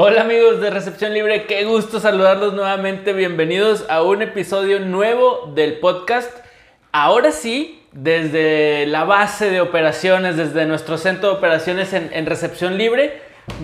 Hola amigos de Recepción Libre, qué gusto saludarlos nuevamente. Bienvenidos a un episodio nuevo del podcast. Ahora sí, desde la base de operaciones, desde nuestro centro de operaciones en, Recepción Libre,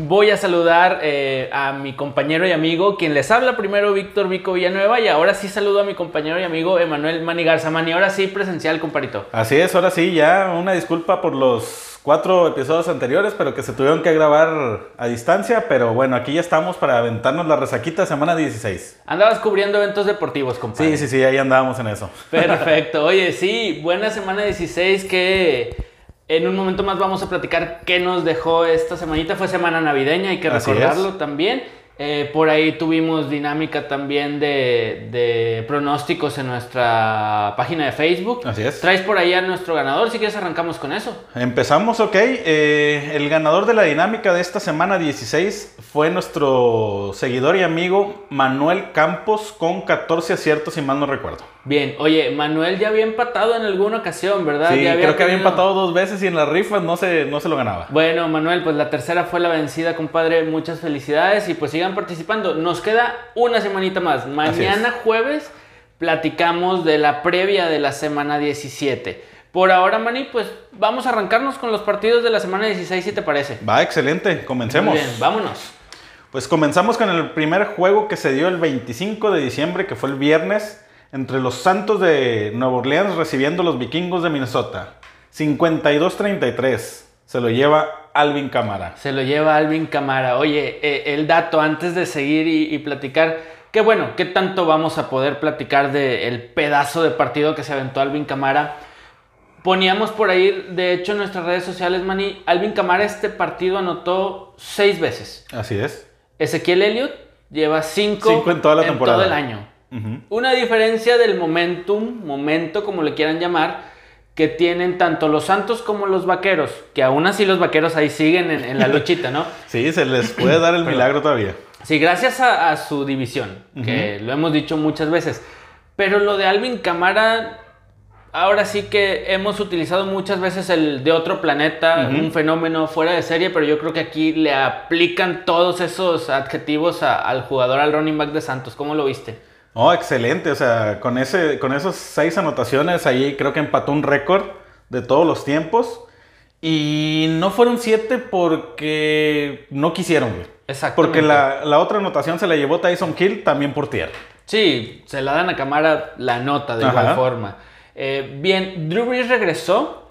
voy a saludar eh, a mi compañero y amigo, quien les habla primero, Víctor Vico Villanueva, y ahora sí saludo a mi compañero y amigo Emanuel Manigarza. Mani, ahora sí presencial, comparito. Así es, ahora sí, ya una disculpa por los cuatro episodios anteriores, pero que se tuvieron que grabar a distancia. Pero bueno, aquí ya estamos para aventarnos la resaquita semana 16. Andabas cubriendo eventos deportivos, compadre. Sí, sí, sí, ahí andábamos en eso. Perfecto. Oye, sí, buena semana 16 que en un momento más vamos a platicar qué nos dejó esta semanita. Fue semana navideña, hay que recordarlo también. Eh, por ahí tuvimos dinámica también de, pronósticos en nuestra página de Facebook. Así es. Traes por ahí a nuestro ganador, si quieres arrancamos con eso. Empezamos, ok. Eh, el ganador de la dinámica de esta semana 16 fue nuestro seguidor y amigo Manuel Campos con 14 aciertos, si mal no recuerdo. Bien, oye, Manuel ya había empatado en alguna ocasión, ¿verdad? Sí, creo que había empatado dos veces y en las rifas no se, no se lo ganaba. Bueno, Manuel, pues la tercera fue la vencida, compadre. Muchas felicidades y pues sigan participando. Nos queda una semanita más. Mañana jueves platicamos de la previa de la semana 17. Por ahora, Mani, pues vamos a arrancarnos con los partidos de la semana 16, si te parece. Va, excelente. Comencemos. Muy bien, vámonos. Pues comenzamos con el primer juego que se dio el 25 de diciembre, que fue el viernes entre los Santos de Nueva Orleans recibiendo los Vikingos de Minnesota. 52-33. Se lo lleva Alvin Camara. Se lo lleva Alvin Camara. Oye, eh, el dato antes de seguir y, platicar. Qué bueno, qué tanto vamos a poder platicar del pedazo de partido que se aventó Alvin Camara. Poníamos por ahí, de hecho, en nuestras redes sociales, Manny, Alvin Camara este partido anotó seis veces. Así es. Ezequiel Elliott lleva cinco, cinco en toda la temporada. todo el año. Una diferencia del momentum, momento como le quieran llamar, que tienen tanto los Santos como los Vaqueros, que aún así los Vaqueros ahí siguen en, la luchita, ¿no? sí, se les puede dar el milagro todavía. Sí, gracias a, su división, que lo hemos dicho muchas veces. Pero lo de Alvin Camara, ahora sí que hemos utilizado muchas veces el de otro planeta, un fenómeno fuera de serie, pero yo creo que aquí le aplican todos esos adjetivos al jugador, al running back de Santos. ¿Cómo lo viste? Oh, excelente. O sea, con, ese, con esas seis anotaciones ahí creo que empató un récord de todos los tiempos. Y no fueron siete porque no quisieron, güey. Exacto. Porque la, la, otra anotación se la llevó Tyson Kill también por tierra. Sí, se la dan a Camara la nota de igual forma. Eh, bien, Drew Brees regresó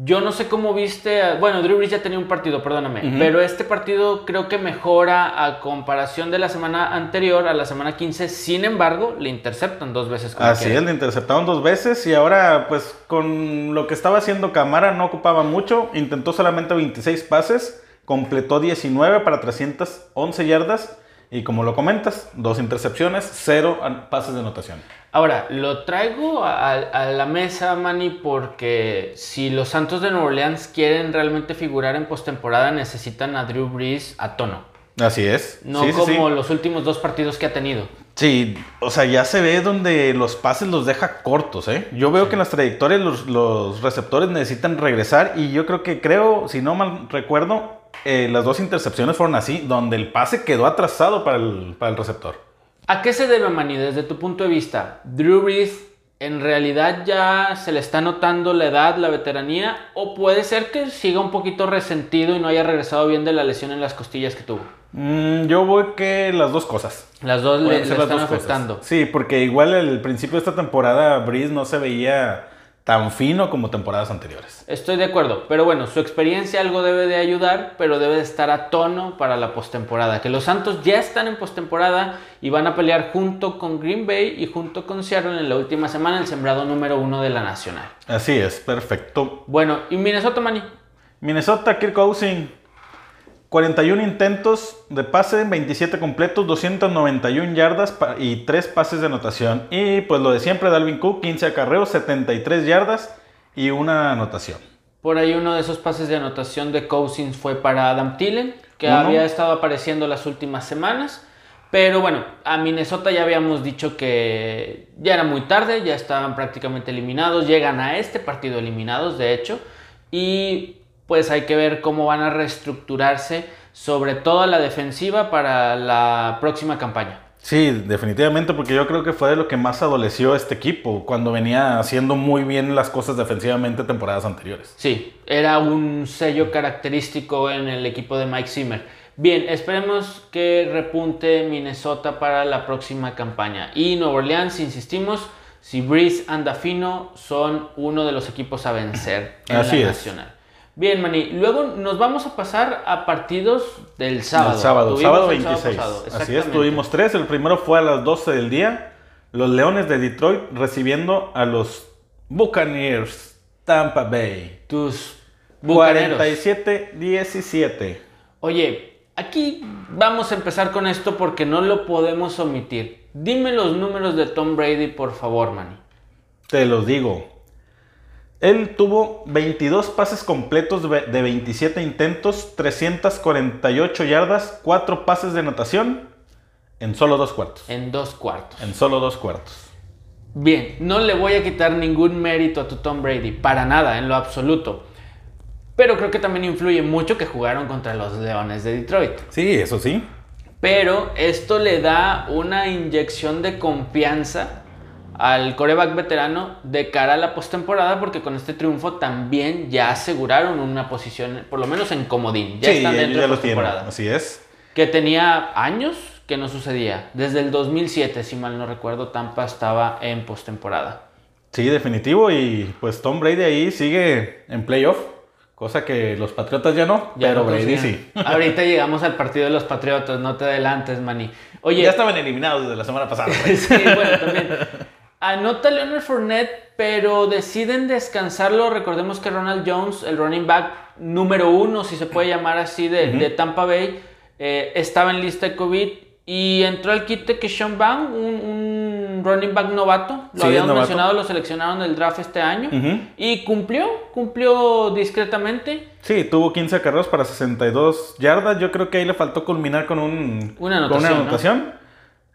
yo no sé cómo viste, bueno, Drew Brees ya tenía un partido, perdóname, pero este partido creo que mejora a comparación de la semana anterior, a la semana 15, sin embargo, le interceptan dos veces. Así es, le interceptaron dos veces y ahora pues con lo que estaba haciendo Camara no ocupaba mucho, intentó solamente 26 pases, completó 19 para 311 yardas y como lo comentas, dos intercepciones, cero pases de anotación. Ahora, lo traigo a, la mesa, Manny, porque si los Santos de Nueva Orleans quieren realmente figurar en postemporada, necesitan a Drew Brees a tono. Así es. No como los últimos dos partidos que ha tenido. Sí, o sea, ya se ve donde los pases los deja cortos, ¿eh? Yo veo que en las trayectorias los, los, receptores necesitan regresar y yo creo que creo, si no mal recuerdo, eh, las dos intercepciones fueron así, donde el pase quedó atrasado para el, receptor. ¿A qué se debe, Manny, desde tu punto de vista? ¿Drew Brees en realidad ya se le está notando la edad, la veteranía? ¿O puede ser que siga un poquito resentido y no haya regresado bien de la lesión en las costillas que tuvo? Mm, yo voy que las dos cosas. Las dos le, están afectando. Sí, porque igual al principio de esta temporada Brees no se veía tan fino como temporadas anteriores. Estoy de acuerdo, pero bueno, su experiencia algo debe de ayudar, pero debe de estar a tono para la postemporada. Que los Santos ya están en postemporada y van a pelear junto con Green Bay y junto con Seattle en la última semana el sembrado número uno de la Nacional. Así es, perfecto. Bueno, ¿y Minnesota, Manny? Minnesota, Kirk Cousins 41 intentos de pase, 27 completos, 291 yardas y 3 pases de anotación. Y pues lo de siempre, Dalvin Cook, 15 acarreos, 73 yardas y una anotación. Por ahí uno de esos pases de anotación de Cousins fue para Adam Thielen, que había estado apareciendo las últimas semanas. Pero bueno, a Minnesota ya habíamos dicho que ya era muy tarde, ya estaban prácticamente eliminados, llegan a este partido eliminados, de hecho. Y pues hay que ver cómo van a reestructurarse sobre todo la defensiva para la próxima campaña. Sí, definitivamente, porque yo creo que fue de lo que más adoleció este equipo cuando venía haciendo muy bien las cosas defensivamente temporadas anteriores. Sí, era un sello característico en el equipo de Mike Zimmer. Bien, esperemos que repunte Minnesota para la próxima campaña. Y Nueva Orleans, insistimos, si Breeze anda fino, son uno de los equipos a vencer en Así la es. nacional. Bien, Mani, luego nos vamos a pasar a partidos del sábado. El sábado, Tuvimos sábado el 26. pasado, Así es, tuvimos tres. El primero fue a las 12 del día. Los Leones de Detroit recibiendo a los Buccaneers Tampa Bay. Tus bucaneros. 47-17. Oye, aquí vamos a empezar con esto porque no lo podemos omitir. Dime los números de Tom Brady, por favor, Manny. Te los digo. Él tuvo 22 pases completos de de 27 intentos, 348 yardas, 4 pases de anotación en solo dos cuartos. En dos cuartos. En solo dos cuartos. Bien, no le voy a quitar ningún mérito a tu Tom Brady, para nada, en lo absoluto. Pero creo que también influye mucho que jugaron contra los Leones de Detroit. Sí, eso sí. Pero esto le da una inyección de confianza al coreback veterano de cara a la postemporada, porque con este triunfo también ya aseguraron una posición, por lo menos en comodín. Ya sí, están dentro ya de tienen. postemporada. Así es. Que tenía años que no sucedía. Desde el 2007, si mal no recuerdo, Tampa estaba en postemporada. Sí, definitivo. Y pues Tom Brady ahí sigue en playoff. Cosa que los Patriotas ya no. Ya pero no Brady consiguen. sí. Ahorita llegamos al partido de los Patriotas, no te adelantes, Manny. Oye, Ya estaban eliminados desde la semana pasada. sí, bueno, también. Anota Leonard Fournette, pero deciden descansarlo. Recordemos que Ronald Jones, el running back número uno, si se puede llamar así, de, de Tampa Bay, eh, estaba en lista de COVID y entró al kit que Sean Bang, un, un running back novato. Lo Sí, habíamos mencionado, lo seleccionaron del draft este año y cumplió, cumplió discretamente. Sí, tuvo 15 carreros para 62 yardas. Yo creo que ahí le faltó culminar con, un, Una con anotación, ¿no?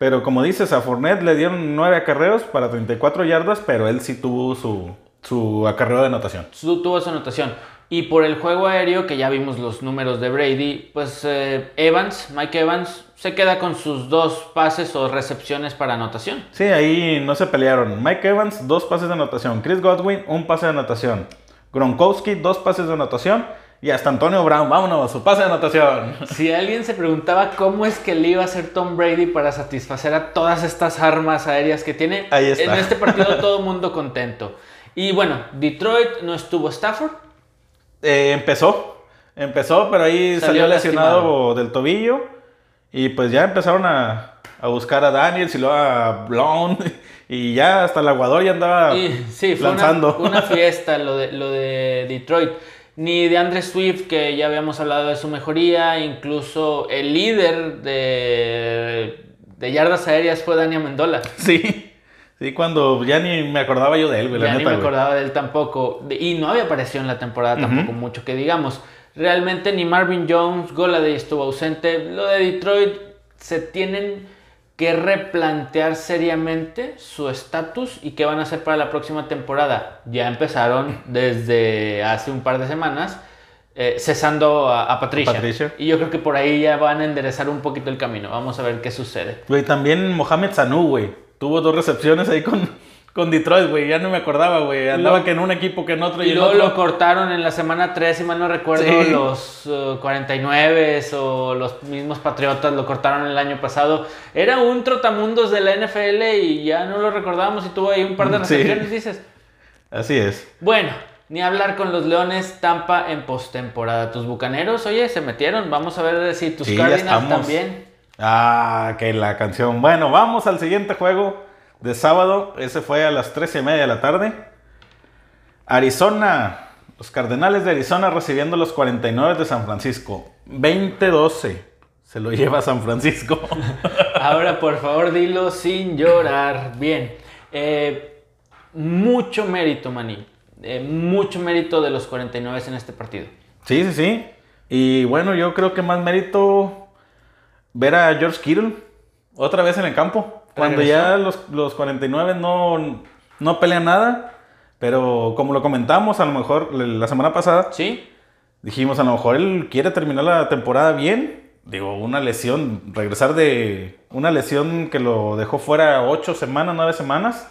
Pero como dices, a Fournette le dieron 9 acarreos para 34 yardas, pero él sí tuvo su, su acarreo de anotación. Su- tuvo su anotación. Y por el juego aéreo, que ya vimos los números de Brady, pues eh, Evans, Mike Evans, se queda con sus dos pases o recepciones para anotación. Sí, ahí no se pelearon. Mike Evans, dos pases de anotación. Chris Godwin, un pase de anotación. Gronkowski, dos pases de anotación. Y hasta Antonio Brown, vámonos, su pase de anotación. Si alguien se preguntaba cómo es que le iba a hacer Tom Brady para satisfacer a todas estas armas aéreas que tiene, Ahí está. en este partido todo el mundo contento. Y bueno, Detroit no estuvo Stafford. Eh, empezó, empezó, pero ahí Salió salió, lesionado lastimado. del tobillo. Y pues ya empezaron a, a buscar a Daniels y luego a Brown. Y ya hasta el aguador ya andaba Y, sí, fue una, lanzando. una fiesta lo de, lo de Detroit. Ni de Andre Swift, que ya habíamos hablado de su mejoría, incluso el líder de, de yardas aéreas fue Dani Amendola. sí, sí, cuando ya ni me acordaba yo de él, güey, la Ya ni neta, me güey. acordaba de él tampoco. Y no había aparecido en la temporada tampoco mucho que digamos. Realmente ni Marvin Jones, Goladay estuvo ausente. Lo de Detroit se tienen que replantear seriamente su estatus y qué van a hacer para la próxima temporada. Ya empezaron desde hace un par de semanas eh, cesando a, a Patricia. Patricia. Y yo creo que por ahí ya van a enderezar un poquito el camino. Vamos a ver qué sucede. Güey, también Mohamed Sanu, güey. Tuvo dos recepciones ahí con, con Detroit, güey. Ya no me acordaba, güey. Andaba Lo- que en un equipo, que en otro y, Y luego otro. lo cortaron en la semana 3, si mal no recuerdo, Sí. los eh, 49 o los mismos Patriotas lo cortaron el año pasado. Era un trotamundos de la NFL y ya no lo recordábamos y tuvo ahí un par de Sí. recepciones, dices. Así es. Bueno, ni hablar con los Leones Tampa en postemporada. Tus bucaneros, oye, se metieron. Vamos a ver si tus Sí, Cardinals también. Ah, que la canción. Bueno, vamos al siguiente juego de sábado. Ese fue a las 13 y media de la tarde. Arizona. Los Cardenales de Arizona recibiendo los 49 de San Francisco. 20-12. Se lo lleva San Francisco. Ahora, por favor, dilo sin llorar. Bien. Eh, mucho mérito, Maní. Eh, mucho mérito de los 49 en este partido. sí, sí, sí. Y bueno, yo creo que más mérito ver a George Kittle otra vez en el campo. Cuando Regresó. ya los, los 49 no, no pelean nada. Pero como lo comentamos a lo mejor la semana pasada, ¿Sí? Dijimos, a lo mejor él quiere terminar la temporada bien. Digo, una lesión, regresar de una lesión que lo dejó fuera ocho semanas, nueve semanas,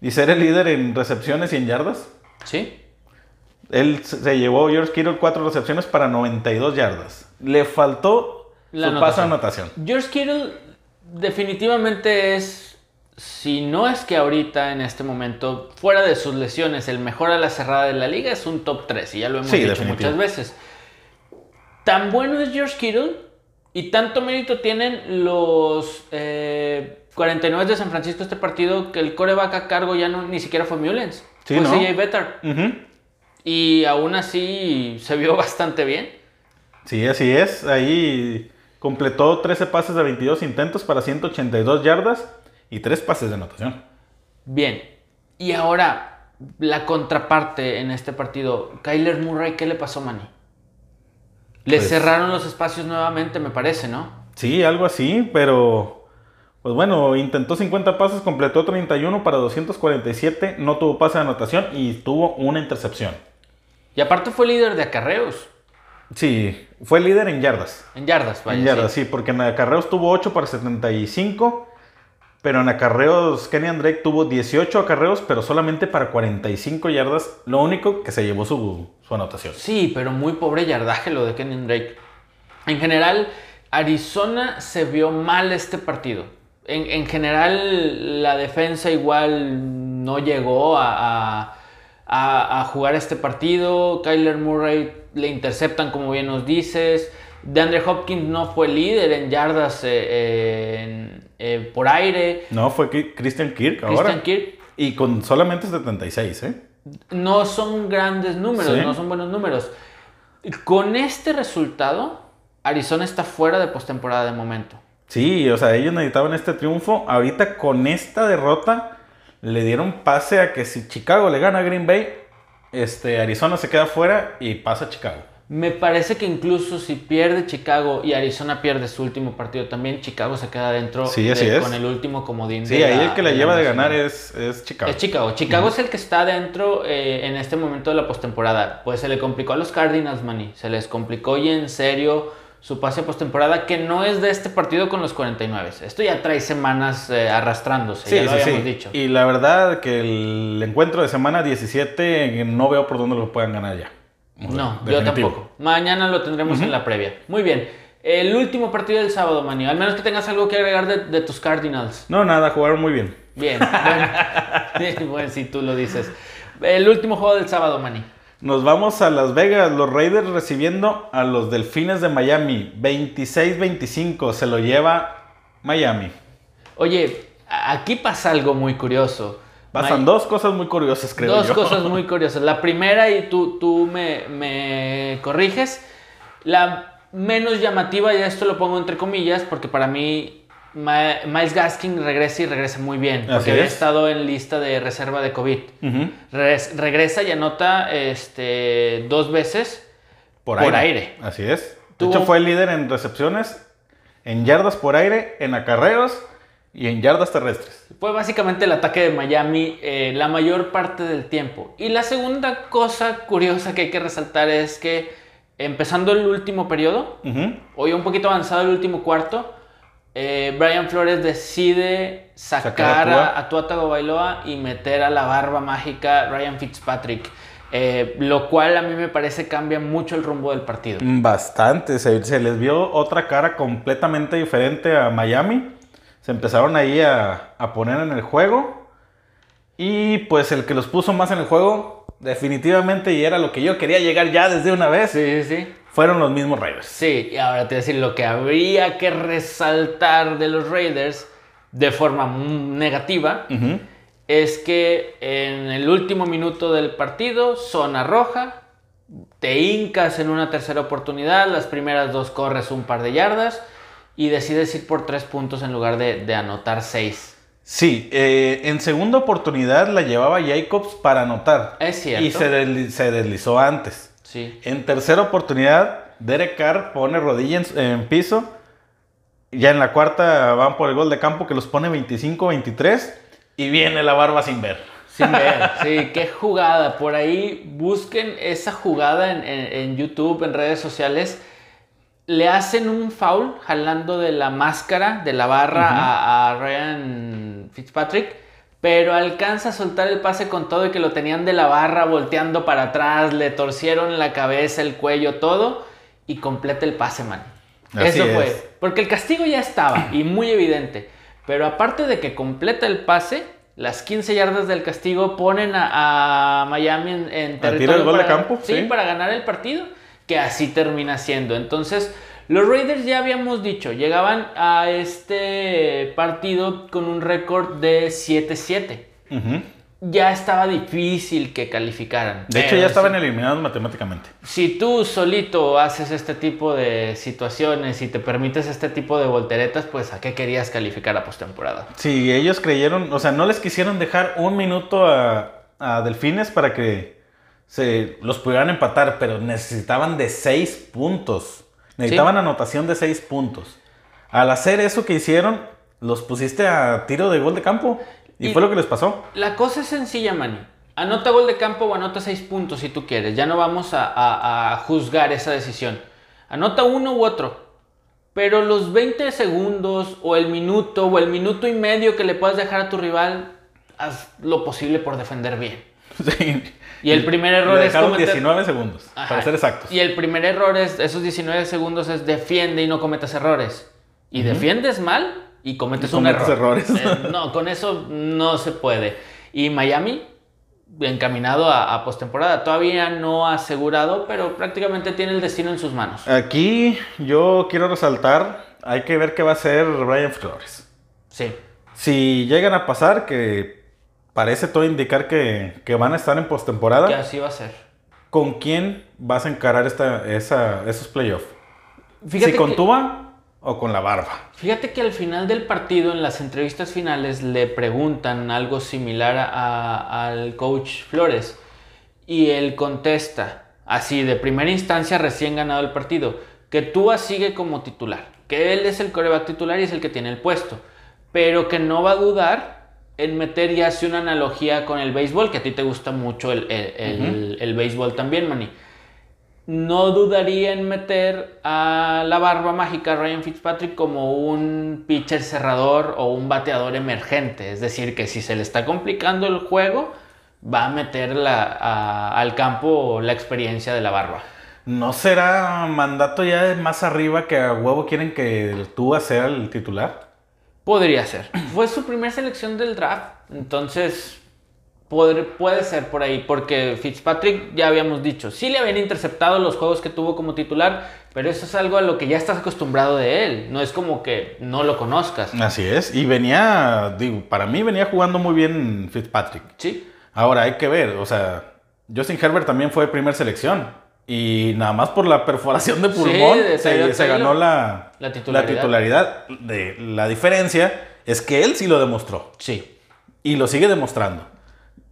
y ser el líder en recepciones y en yardas. Sí. Él se llevó George Kittle cuatro recepciones para 92 yardas. Le faltó La su paso de anotación. George Kittle definitivamente es, si no es que ahorita en este momento, fuera de sus lesiones, el mejor a la cerrada de la liga es un top 3 y ya lo hemos Sí, dicho definitivo. muchas veces. Tan bueno es George Kittle y tanto mérito tienen los eh, 49 de San Francisco este partido que el coreback a cargo ya no, ni siquiera fue Mullens. Sí, fue ¿no? CJ Better. Y aún así se vio bastante bien. Sí, así es. Ahí completó 13 pases de 22 intentos para 182 yardas y 3 pases de anotación. Bien. Y ahora, la contraparte en este partido. Kyler Murray, ¿qué le pasó, Manny? Le Pues- cerraron los espacios nuevamente, me parece, ¿no? Sí, algo así, pero pues bueno, intentó 50 pases, completó 31 para 247, no tuvo pase de anotación y tuvo una intercepción. Y aparte fue líder de acarreos. Sí, fue líder en yardas. En yardas, vaya. en yardas, sí. sí. porque en acarreos tuvo 8 para 75, pero en acarreos Kenny Drake tuvo 18 acarreos, pero solamente para 45 yardas, lo único que se llevó su, su anotación. Sí, pero muy pobre yardaje lo de Kenyon Drake. En general, Arizona se vio mal este partido. En, en general, la defensa igual no llegó a, a- a- a jugar este partido. Kyler Murray le interceptan, como bien nos dices. DeAndre Hopkins no fue líder en yardas eh, eh, eh, por aire. No, fue Christian Kirk ahora. Christian Kirk Y con solamente 76, ¿eh? no son grandes números, Sí. no son buenos números. Con este resultado, Arizona está fuera de postemporada de momento. Sí, o sea, ellos necesitaban este triunfo. Ahorita con esta derrota le dieron pase a que si Chicago le gana a Green Bay, este, Arizona se queda fuera y pasa a Chicago. Me parece que incluso si pierde Chicago y Arizona pierde su último partido también, Chicago se queda dentro Sí, de- con el último comodín. Sí, de ahí la- el que la lleva de ganar es, es Chicago. Es Chicago. Chicago es el que está dentro eh, en este momento de la postemporada. Pues se le complicó a los Cardinals, Manny. Se les complicó y en serio su pase postemporada, que no es de este partido con los 49. Esto ya trae semanas eh, arrastrándose, Sí, ya lo sí, habíamos sí. dicho. Y la verdad que el encuentro de semana 17 no veo por dónde lo puedan ganar ya. O sea, No, yo tampoco. Mañana lo tendremos en la previa. Muy bien. El último partido del sábado, Manny. Al menos que tengas algo que agregar de, de tus Cardinals. No, nada, jugaron muy bien. Bien. Bueno, Bien, bueno, si tú lo dices. El último juego del sábado, Manny. Nos vamos a Las Vegas, los Raiders recibiendo a los Delfines de Miami. 26-25 se lo lleva Miami. Oye, aquí pasa algo muy curioso. Pasan dos cosas muy curiosas, creo Dos yo. cosas muy curiosas. La primera, y tú, tú me, me corriges, la menos llamativa, y esto lo pongo entre comillas, porque para mí Ma- Miles Gaskin regresa y regresa muy bien, porque Así había es. estado en lista de reserva de COVID. Regresa y anota este, dos veces Por, Por aire. aire. Así es. De hecho, fue el líder en recepciones, en yardas por aire, en acarreos y en yardas terrestres. Fue básicamente el ataque de Miami eh, la mayor parte del tiempo. Y la segunda cosa curiosa que hay que resaltar es que empezando el último periodo, hoy un poquito avanzado el último cuarto, eh, Brian Flores decide Sacar sacar a Tua. a, a Tua Tagovailoa y meter a la barba mágica Ryan Fitzpatrick. eh, lo cual a mí me parece cambia mucho el rumbo del partido. Bastante. Se, se les vio otra cara completamente diferente a Miami. Se empezaron ahí a, a poner en el juego. Y pues el que los puso más en el juego, definitivamente, y era lo que yo quería llegar ya desde una vez, Sí, sí, sí. Fueron los mismos Raiders. Sí, y ahora te voy a decir lo que habría que resaltar de los Raiders de forma negativa es que en el último minuto del partido, zona roja, te hincas en una tercera oportunidad, las primeras dos corres un par de yardas y decides ir por tres puntos en lugar de, de anotar seis. Sí, eh, en segunda oportunidad la llevaba Jacobs para anotar. Es cierto. Y se, desli- se deslizó antes. Sí. En tercera oportunidad, Derek Carr pone rodilla en, en piso. Ya en la cuarta van por el gol de campo que los pone 25-23. Y viene la barba sin ver. Sin ver, sí, qué jugada. Por ahí busquen esa jugada en, en- en YouTube, en redes sociales. Le hacen un foul jalando de la máscara, de la barra a, a Ryan Fitzpatrick, pero alcanza a soltar el pase con todo y que lo tenían de la barra volteando para atrás, le torcieron la cabeza, el cuello, todo y completa el pase, man. Así Eso es. fue. Porque el castigo ya estaba y muy evidente. Pero aparte de que completa el pase, las 15 yardas del castigo ponen a, a Miami en, territorio el gol de campo, sí, sí. para ganar el partido, que así termina siendo. Entonces, los Raiders ya habíamos dicho, llegaban a este partido con un récord de 7-7. Ujú. Ya estaba difícil que calificaran. De hecho, ya estaban eliminados matemáticamente. Si tú solito haces este tipo de situaciones y te permites este tipo de volteretas, pues ¿a qué querías calificar a postemporada? Sí, ellos creyeron, o sea, no les quisieron dejar un minuto a, a Delfines para que se los pudieran empatar, pero necesitaban de seis puntos. Necesitaban anotación de seis puntos. Al hacer eso que hicieron, los pusiste a tiro de gol de campo. Y, Y- fue lo que les pasó. La cosa es sencilla, Manny. Anota gol de campo o anota seis puntos si tú quieres. Ya no vamos a, a- a juzgar esa decisión. Anota uno u otro. Pero los 20 segundos o el minuto o el minuto y medio que le puedas dejar a tu rival, haz lo posible por defender bien. Sí. Y el primer error Le es dejaron cometer- 19 segundos, Ajá. para ser exactos. Y el primer error es, esos 19 segundos es defiende y no cometas errores. Y defiendes mal y cometes Y un cometes error. errores. Eh, no, con eso no se puede. Y Miami, encaminado a, a postemporada, todavía no asegurado, pero prácticamente tiene el destino en sus manos. Aquí yo quiero resaltar, hay que ver qué va a hacer Brian Flores. Sí. Si llegan a pasar, que parece todo indicar que, que van a estar en Que postemporada, así va a ser. ¿con quién vas a encarar esta, esa, esos playoffs? Fíjate ¿Si con que- Tua o con la barba? Fíjate que al final del partido, en las entrevistas finales, le preguntan algo similar a- al coach Flores. Y él contesta, así, de primera instancia, recién ganado el partido, que Tua sigue como titular, que él es el coreback titular y es el que tiene el puesto, pero que no va a dudar en meter y hace una analogía con el béisbol, que a ti te gusta mucho el, el- el- el béisbol también, Manny no dudaría en meter a la barba mágica Ryan Fitzpatrick como un pitcher cerrador o un bateador emergente. Es decir, que si se le está complicando el juego, va a meter la- a- al campo la experiencia de la barba. ¿No será mandato ya más arriba que a huevo quieren que Tua sea el titular? Podría ser. Fue su primera selección del draft. Entonces, puede ser por ahí. Porque Fitzpatrick, ya habíamos dicho, sí le habían interceptado los juegos que tuvo como titular. Pero eso es algo a lo que ya estás acostumbrado de él. No es como que no lo conozcas. Así es. Y venía, digo, para mí venía jugando muy bien Fitzpatrick. Sí. Ahora hay que ver, o sea, Justin Herbert también fue primer selección. Y nada más por la perforación de Sí, pulmón de se, se ganó la, La titularidad. titularidad. De, la diferencia es que él sí lo demostró. Sí. Y lo sigue demostrando.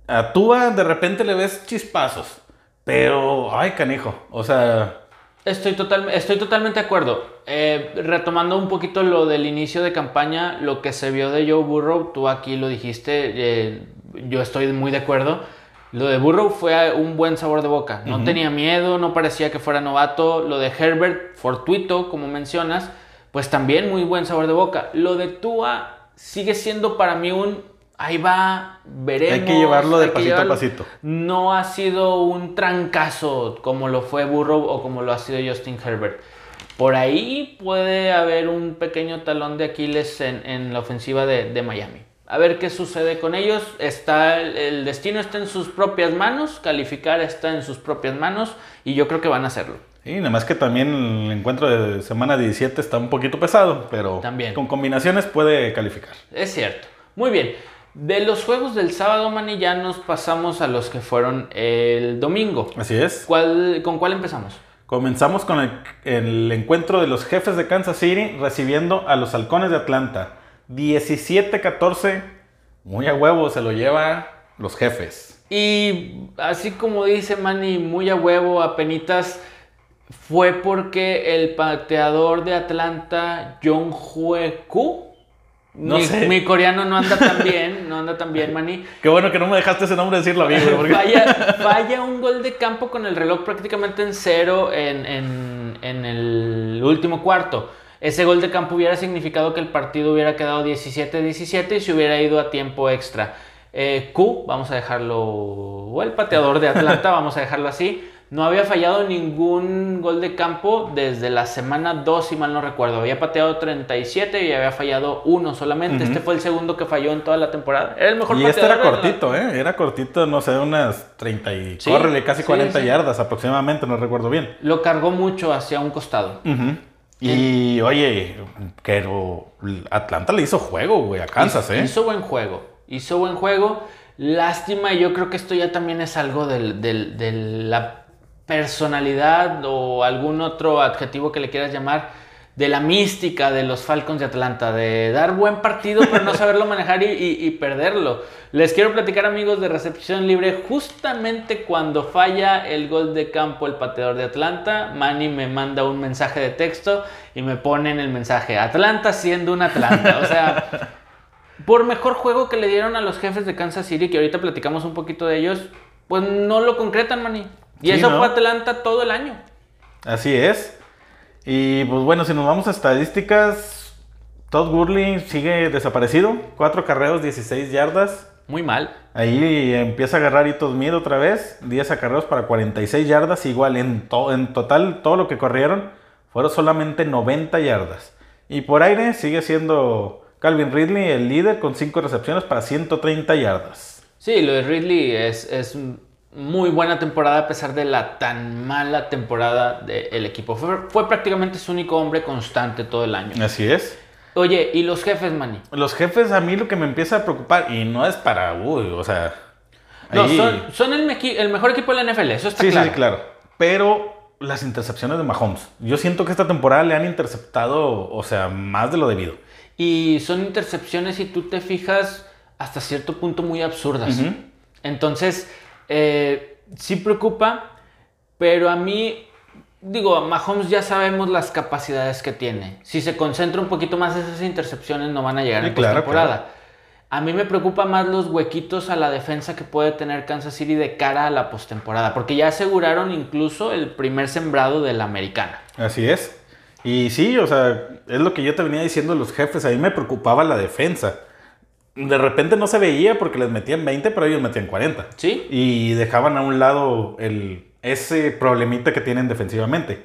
A Tua de repente le ves chispazos. Pero, ay, canijo. O sea, Estoy, total, estoy totalmente de acuerdo. Eh, retomando un poquito lo del inicio de campaña, lo que se vio de Joe Burrow, tú aquí lo dijiste, eh, yo estoy muy de acuerdo. Lo de Burrow fue un buen sabor de boca. No tenía miedo, no parecía que fuera novato. Lo de Herbert, fortuito, como mencionas, pues también muy buen sabor de boca. Lo de Tua sigue siendo para mí un ahí va, veremos. Hay que llevarlo de pasito a llevarlo. pasito. No ha sido un trancazo como lo fue Burrow o como lo ha sido Justin Herbert. Por ahí puede haber un pequeño talón de Aquiles en, en la ofensiva de, de Miami. A ver qué sucede con ellos. Está, el destino está en sus propias manos, calificar está en sus propias manos y yo creo que van a hacerlo. y nada más que también el encuentro de semana 17 está un poquito pesado. Pero También. con combinaciones puede calificar. Es cierto. Muy bien. De los juegos del sábado, Manny, ya nos pasamos a los que fueron el domingo. Así es. ¿Cuál, ¿Con cuál empezamos? Comenzamos con el, el encuentro de los jefes de Kansas City recibiendo a los halcones de Atlanta. 17-14. Muy a huevo se lo lleva los jefes. Y así como dice Manny, muy a huevo, apenitas, fue porque el pateador de Atlanta, John Hueku, No mi, sé. mi coreano no anda tan bien, no anda tan bien, Manny. Qué bueno que no me dejaste ese nombre decirlo a mí, güey. Vaya, un gol de campo con el reloj prácticamente en cero en, en, en el último cuarto. Ese gol de campo hubiera significado que el partido hubiera quedado 17-17 y se hubiera ido a tiempo extra. Eh, Q, vamos a dejarlo, o el pateador de Atlanta, vamos a dejarlo así, no había fallado ningún gol de campo desde la semana 2, si mal no recuerdo. Había pateado 37 y había fallado uno solamente. Este fue el segundo que falló en toda la temporada. Era el mejor y este era cortito, ¿eh? Era cortito, no sé, unas 30 y... casi 40 yardas aproximadamente, no recuerdo bien. Lo cargó mucho hacia un costado. Y oye, pero Atlanta le hizo juego, güey, a Kansas, ¿eh? Hizo buen juego, hizo buen juego. Lástima, y yo creo que esto ya también es algo de la personalidad o algún otro adjetivo que le quieras llamar de la mística de los Falcons de Atlanta, de dar buen partido pero no saberlo manejar y, perderlo. Les quiero platicar amigos de recepción libre, justamente cuando falla el gol de campo el pateador de Atlanta, Manny me manda un mensaje de texto y me pone en el mensaje, Atlanta siendo un Atlanta, o sea... Por mejor juego que le dieron a los jefes de Kansas City, que ahorita platicamos un poquito de ellos, pues no lo concretan, Manny. Y eso fue Atlanta todo el año. Así es. Y pues bueno, si nos vamos a estadísticas, Todd Gurley sigue desaparecido. Cuatro carreos, 16 yardas. Muy mal. Ahí empieza a agarrar Ito Smith otra vez. 10 acarreos para 46 yardas. Igual en, en total, todo lo que corrieron fueron solamente 90 yardas. Y por aire sigue siendo Calvin Ridley el líder con 5 recepciones para 130 yardas. Sí, lo de Ridley es, es muy buena temporada a pesar de la tan mala temporada del equipo. Fue, prácticamente su único hombre constante todo el año. Así es. Oye, ¿y los jefes, Manny? Los jefes a mí lo que me empieza a preocupar, y no es para, uy, o sea... No, son, el, mejor equipo de la NFL, eso está sí, claro. Sí, claro. Pero las intercepciones de Mahomes. Yo siento que esta temporada le han interceptado, o sea, más de lo debido. Y son intercepciones, si tú te fijas, hasta cierto punto muy absurdas. Entonces eh, sí preocupa, pero a mí, digo, Mahomes ya sabemos las capacidades que tiene. Si se concentra un poquito más, esas intercepciones no van a llegar en claro, postemporada. A mí me preocupa más los huequitos a la defensa que puede tener Kansas City de cara a la postemporada, porque ya aseguraron incluso el primer sembrado de la americana. Así es. Y sí, o sea, es lo que yo te venía diciendo los jefes, a mí me preocupaba la defensa de repente no se veía porque les metían 20, pero ellos metían 40. Sí. Y dejaban a un lado el, ese problemita que tienen defensivamente.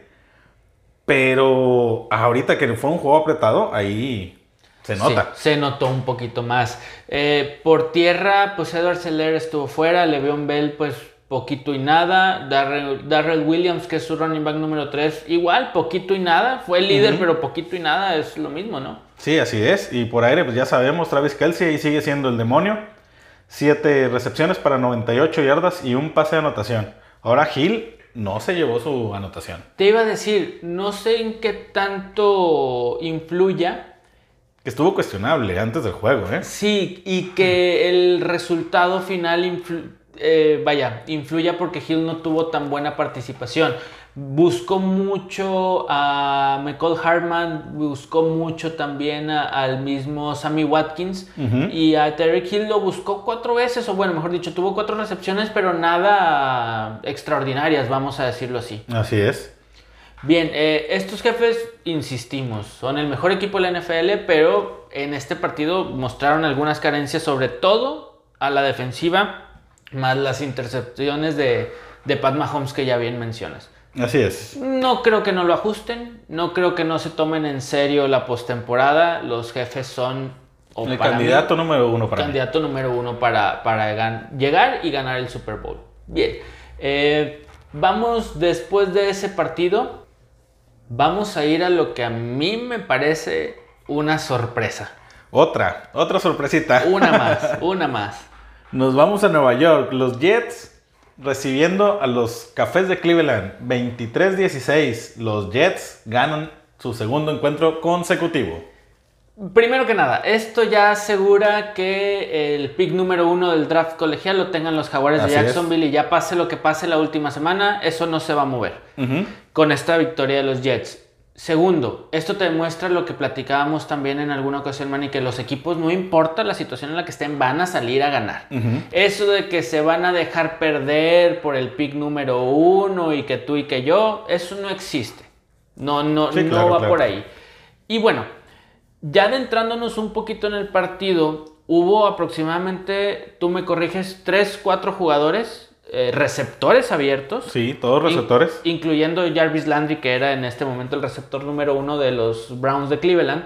Pero ahorita que fue un juego apretado, ahí se nota. se notó un poquito más. Eh, por tierra, pues Edward Seller estuvo fuera, Le'Veon Bell, pues poquito y nada. Darrell, Williams, que es su running back número 3, igual, poquito y nada. Fue el líder, pero poquito y nada es lo mismo, ¿no? Sí, así es. Y por aire, pues ya sabemos, Travis Kelsey ahí sigue siendo el demonio. Siete recepciones para 98 yardas y un pase de anotación. Ahora Hill no se llevó su anotación. Te iba a decir, no sé en qué tanto influya. Que estuvo cuestionable antes del juego, ¿eh? Sí, y que el resultado final eh, vaya, influya porque Hill no tuvo tan buena participación. Buscó mucho a Michael Hartman, buscó mucho también al mismo Sammy Watkins y a Terry Hill lo buscó cuatro veces, o bueno, mejor dicho, tuvo cuatro recepciones, pero nada extraordinarias, vamos a decirlo así. Así es. Bien, eh, estos jefes, insistimos, son el mejor equipo de la NFL, pero en este partido mostraron algunas carencias, sobre todo a la defensiva más las intercepciones de, de Pat Mahomes que ya bien mencionas. Así es. No creo que no lo ajusten, no creo que no se tomen en serio la postemporada. Los jefes son el candidato número uno para candidato número uno para, para llegar y ganar el Super Bowl. Bien, eh, vamos después de ese partido, vamos a ir a lo que a mí me parece una sorpresa. Otra, otra sorpresita. Una más, una más. Nos vamos a Nueva York. Los Jets recibiendo a los Cafés de Cleveland 23-16. Los Jets ganan su segundo encuentro consecutivo. Primero que nada, esto ya asegura que el pick número uno del draft colegial lo tengan los Jaguares de Jacksonville y ya pase lo que pase la última semana, eso no se va a mover con esta victoria de los Jets. Segundo, esto te demuestra lo que platicábamos también en alguna ocasión, Manny, que los equipos, no importa la situación en la que estén, van a salir a ganar. Eso de que se van a dejar perder por el pick número uno y que tú y que yo, eso no existe. No, no, no va por ahí. Y bueno, ya adentrándonos un poquito en el partido, hubo aproximadamente, tú me corriges, 3, 4 jugadores eh, receptores abiertos. Sí, todos receptores. incluyendo Jarvis Landry, que era en este momento el receptor número uno de los Browns de Cleveland,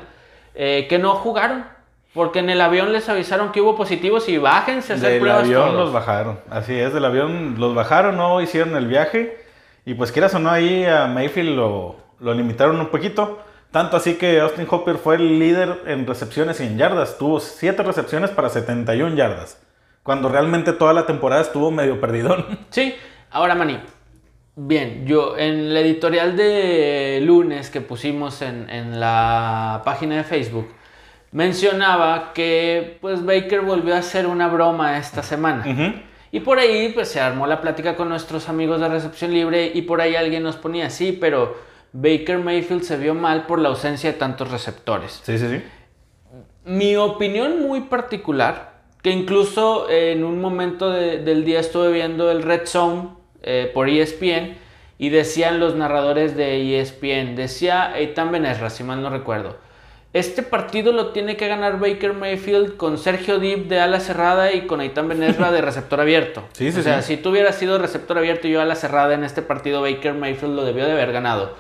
eh, que no jugaron. Porque en el avión les avisaron que hubo positivos y bájense a hacer del avión los bajaron. Así es, del avión los bajaron, no hicieron el viaje. Y pues quieras o no, ahí a Mayfield lo, lo limitaron un poquito. Tanto así que Austin Hopper fue el líder en recepciones y en yardas. Tuvo 7 recepciones para 71 yardas. Cuando realmente toda la temporada estuvo medio perdidón. Sí, ahora Mani. Bien, yo en el editorial de lunes que pusimos en, la página de Facebook, mencionaba que pues Baker volvió a hacer una broma esta semana. Y por ahí pues se armó la plática con nuestros amigos de recepción libre y por ahí alguien nos ponía, sí, pero Baker Mayfield se vio mal por la ausencia de tantos receptores. Sí, sí, sí. Mi opinión muy particular que incluso en un momento del día estuve viendo el Red Zone eh, por ESPN y decían los narradores de ESPN, decía Eitan Benesra, si mal no recuerdo, este partido lo tiene que ganar Baker Mayfield con Sergio Deep de ala cerrada y con Eitan Benesra de receptor abierto. Sí, sí, o sea, si tú hubieras sido receptor abierto y yo ala cerrada en este partido, Baker Mayfield lo debió de haber ganado.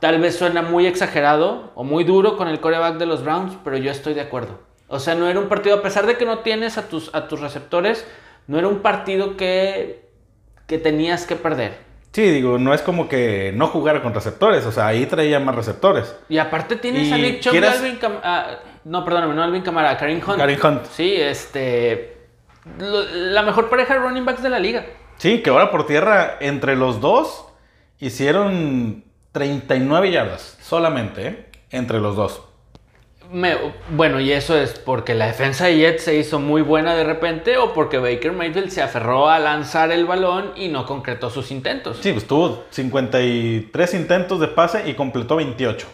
Tal vez suena muy exagerado o muy duro con el coreback de los Browns, pero yo estoy de acuerdo. O sea, no era un partido, a pesar de que no tienes a tus, a tus receptores, no era un partido que, que tenías que perder. Sí, digo, no es como que no jugara con receptores, o sea, ahí traía más receptores. Y aparte tienes a Nick Chubb Alvin ah, No, perdóname, no Alvin Camara, Karim Hunt. Karim Hunt. Sí, este... la mejor pareja de running backs de la liga. Sí, que ahora por tierra, entre los dos, hicieron 39 yardas, solamente, ¿eh? Entre los dos bueno, y eso es porque la defensa de Jets se hizo muy buena de repente o porque Baker Mayfield se aferró a lanzar el balón y no concretó sus intentos. Sí, pues tuvo 53 intentos de pase y completó 28.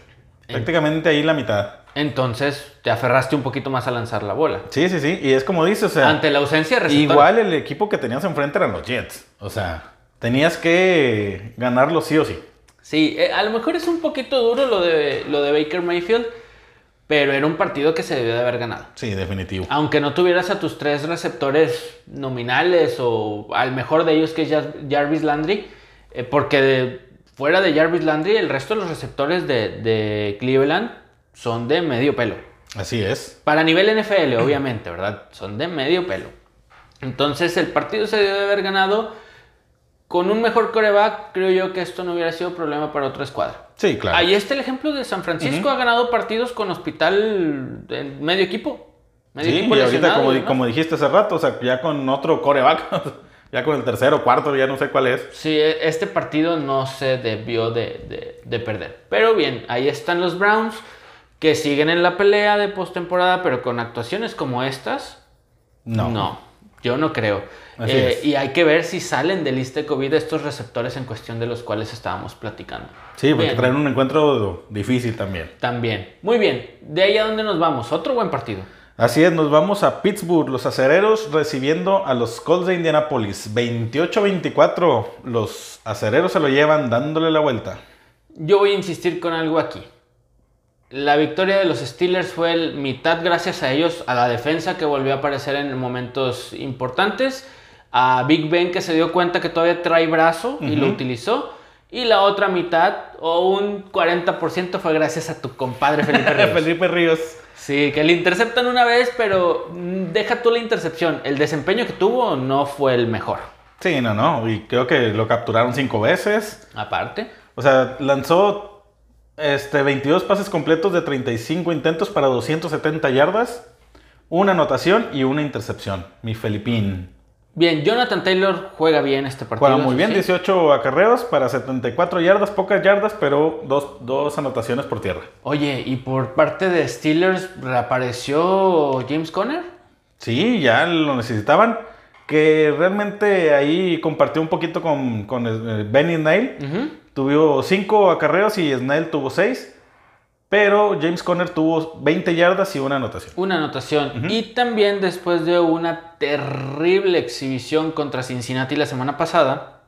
Prácticamente ahí la mitad. Entonces te aferraste un poquito más a lanzar la bola. Sí, sí, sí. Y es como dices, o sea. Ante la ausencia de Igual el equipo que tenías enfrente eran los Jets. O sea, tenías que ganarlo sí o sí. Sí, eh, a lo mejor es un poquito duro lo de, lo de Baker Mayfield pero era un partido que se debió de haber ganado. Sí, definitivo. Aunque no tuvieras a tus tres receptores nominales o al mejor de ellos que es Jarvis Landry, eh, porque fuera de Jarvis Landry, el resto de los receptores de, Cleveland son de medio pelo. Así es. Para nivel NFL, obviamente, ¿verdad? Son de medio pelo. Entonces el partido se debió de haber ganado con un mejor coreback, creo yo que esto no hubiera sido problema para otra escuadra. Sí, claro. Ahí está el ejemplo de San Francisco, ha ganado partidos con hospital en medio equipo. Medio sí, y ahorita, como, dijiste hace rato, o sea, ya con otro coreback, ya con el tercero, cuarto, ya no sé cuál es. Sí, e, este partido no se debió de, de perder. Pero bien, ahí están los Browns, que siguen en la pelea de postemporada, pero con actuaciones como estas, no. No, yo no creo. Eh, y hay que ver si salen de lista de COVID estos receptores en cuestión de los cuales estábamos platicando. Sí, porque traen un encuentro difícil también. También. Muy bien. ¿De ahí a dónde nos vamos? Otro buen partido. Así es, nos vamos a Pittsburgh, los acereros recibiendo a los Colts de Indianapolis. 28-24, los acereros se lo llevan dándole la vuelta. Yo voy a insistir con algo aquí. La victoria de los Steelers fue el mitad gracias a ellos, a la defensa que volvió a aparecer en momentos importantes a Big Ben que se dio cuenta que todavía trae brazo y lo utilizó. Y la otra mitad, o un 40%, fue gracias a tu compadre Felipe Ríos. Felipe Ríos. Sí, que le interceptan una vez, pero deja tú la intercepción. El desempeño que tuvo no fue el mejor. Sí, no, no. Y creo que lo capturaron cinco veces. Aparte. O sea, lanzó este, 22 pases completos de 35 intentos para 270 yardas, una anotación y una intercepción. Mi Felipín. Bien, Jonathan Taylor juega bien este partido. Juega muy bien, 18 acarreos para 74 yardas, pocas yardas, pero dos, anotaciones por tierra. Oye, ¿y por parte de Steelers reapareció James Conner? Sí, ya lo necesitaban. Que realmente ahí compartió un poquito con, con eh, Benny Nail. Tuvo 5 acarreos y Snell tuvo 6. Pero James Conner tuvo 20 yardas y una anotación. Una anotación. Y también después de una terrible exhibición contra Cincinnati la semana pasada,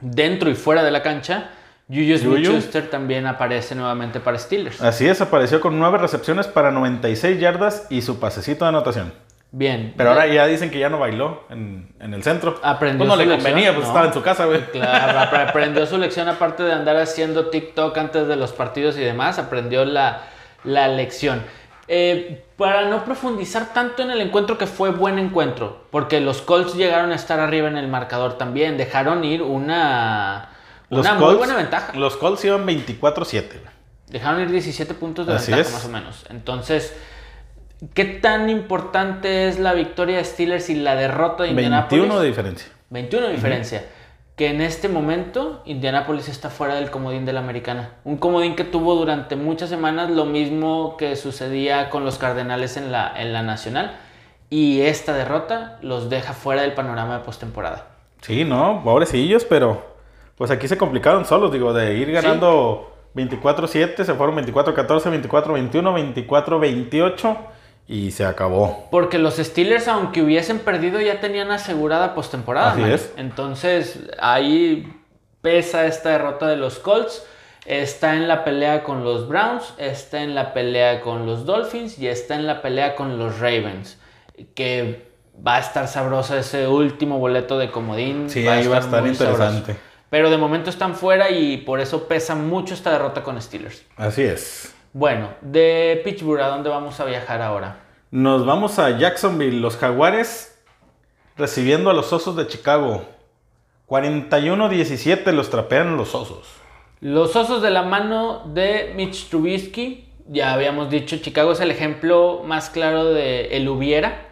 dentro y fuera de la cancha, Juju Smith-Schuster también aparece nuevamente para Steelers. Así es, apareció con 9 recepciones para 96 yardas y su pasecito de anotación. Bien. Pero ahora ya dicen que ya no bailó en, el centro. Aprendió pues no su le lección, convenía, pues ¿no? estaba en su casa, güey. Claro, ap- aprendió su lección aparte de andar haciendo TikTok antes de los partidos y demás, aprendió la, la lección. Eh, para no profundizar tanto en el encuentro que fue buen encuentro, porque los Colts llegaron a estar arriba en el marcador también, dejaron ir una, una muy buena ventaja. Los Colts iban 24-7. güey. Dejaron ir 17 puntos de Así ventaja es. más o menos. Entonces, ¿qué tan importante es la victoria de Steelers y la derrota de Indianapolis? 21 de diferencia. 21 de diferencia. Que en este momento Indianapolis está fuera del comodín de la americana. Un comodín que tuvo durante muchas semanas lo mismo que sucedía con los Cardenales en la, en la nacional. Y esta derrota los deja fuera del panorama de postemporada. Sí, no, pobrecillos, pero pues aquí se complicaron solos, digo, de ir ganando 24-7, se fueron 24-14, 24-21, 24-28 y se acabó. Porque los Steelers, aunque hubiesen perdido, ya tenían asegurada postemporada. Así es. Entonces, ahí pesa esta derrota de los Colts. Está en la pelea con los Browns, está en la pelea con los Dolphins y está en la pelea con los Ravens. Que va a estar sabroso ese último boleto de comodín. Sí, ahí va a estar interesante. Pero de momento están fuera y por eso pesa mucho esta derrota con Steelers. Así es. Bueno, de Pittsburgh, ¿a dónde vamos a viajar ahora? Nos vamos a Jacksonville, los Jaguares recibiendo a los Osos de Chicago. 41-17 los trapean los Osos. Los osos de la mano de Mitch Trubisky, ya habíamos dicho, Chicago es el ejemplo más claro de el hubiera.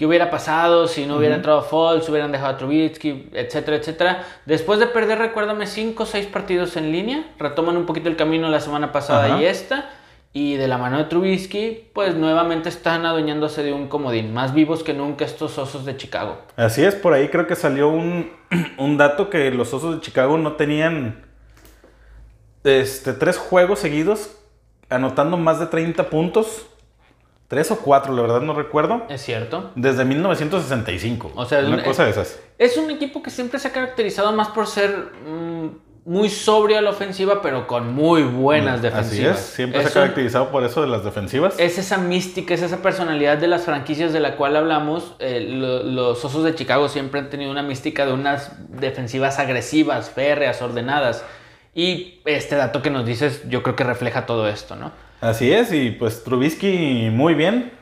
¿Qué hubiera pasado si no hubiera entrado Foles, si hubieran dejado a Trubisky, etcétera, etcétera? Después de perder, recuérdame, 5 o 6 partidos en línea, retoman un poquito el camino la semana pasada y esta. Y de la mano de Trubisky, pues nuevamente están adueñándose de un comodín, más vivos que nunca estos osos de Chicago. Así es, por ahí creo que salió un, un dato que los Osos de Chicago no tenían este, tres juegos seguidos anotando más de 30 puntos. Tres o cuatro, la verdad no recuerdo. Es cierto. Desde 1965. O sea, una es- cosa de esas. Es un equipo que siempre se ha caracterizado más por ser mm, muy sobrio a la ofensiva, pero con muy buenas defensivas. Así es, siempre Es se ha un- caracterizado por eso de las defensivas. es esa mística, es esa personalidad de las franquicias de la cual hablamos. Eh, lo- los Osos de Chicago siempre han tenido una mística de unas defensivas agresivas, férreas, ordenadas. Y este dato que nos dices, yo creo que refleja todo esto, ¿no? Así es, y pues Trubisky muy bien.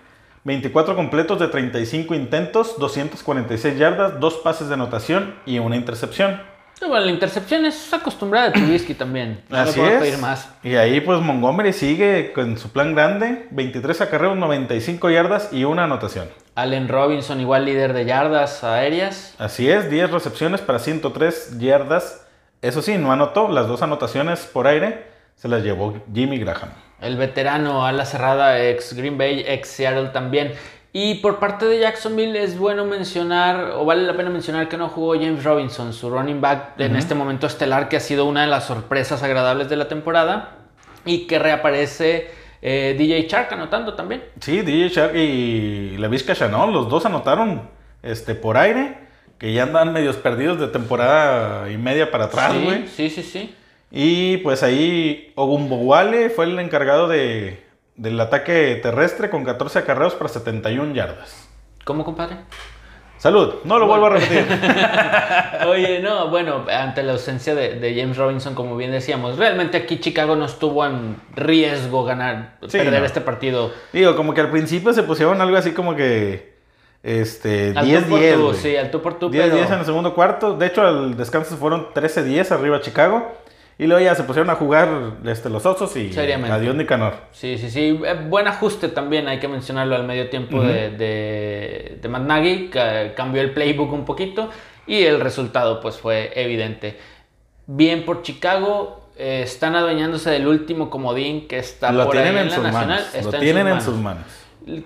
24 completos de 35 intentos, 246 yardas, dos pases de anotación y una intercepción. Pero bueno, la intercepción es acostumbrada de Trubisky también. No Así es. pedir más. Y ahí pues Montgomery sigue con su plan grande, 23 acarreos, 95 yardas y una anotación. Allen Robinson, igual líder de yardas aéreas. Así es, 10 recepciones para 103 yardas. Eso sí, no anotó, las dos anotaciones por aire se las llevó Jimmy Graham. El veterano ala cerrada, ex Green Bay, ex Seattle también. Y por parte de Jacksonville es bueno mencionar, o vale la pena mencionar que no jugó James Robinson, su running back en este momento estelar, que ha sido una de las sorpresas agradables de la temporada. Y que reaparece eh, DJ Chark anotando también. Sí, DJ Shark y Levis Chanel, los dos anotaron este, por aire, que ya andan medios perdidos de temporada y media para atrás, sí, güey. sí, sí, sí. Y pues ahí Ogumbowale fue el encargado de, del ataque terrestre con 14 acarreos para 71 yardas. ¿Cómo, compadre? Salud, no lo vuelvo a repetir. Oye, no, bueno, ante la ausencia de, de James Robinson, como bien decíamos, realmente aquí Chicago no estuvo en riesgo ganar, Sí, perder no. este partido. Digo, como que al principio se pusieron algo así como que este Al tú por 10-10. tú, güey. sí, al tú por tú, 10-10 pero- en el segundo cuarto. De hecho, al descanso fueron 13-10 arriba Chicago. Y luego ya se pusieron a jugar este, los osos y Seriamente. adiós Nicanor. Sí, sí, sí. Eh, Buen ajuste también, hay que mencionarlo al medio tiempo de, de, de Matt Nagy, que cambió el playbook un poquito y el resultado pues fue evidente. Bien por Chicago, eh, están adueñándose del último comodín que está Lo por tienen ahí en la sus nacional. manos. Lo tienen en manos. sus manos.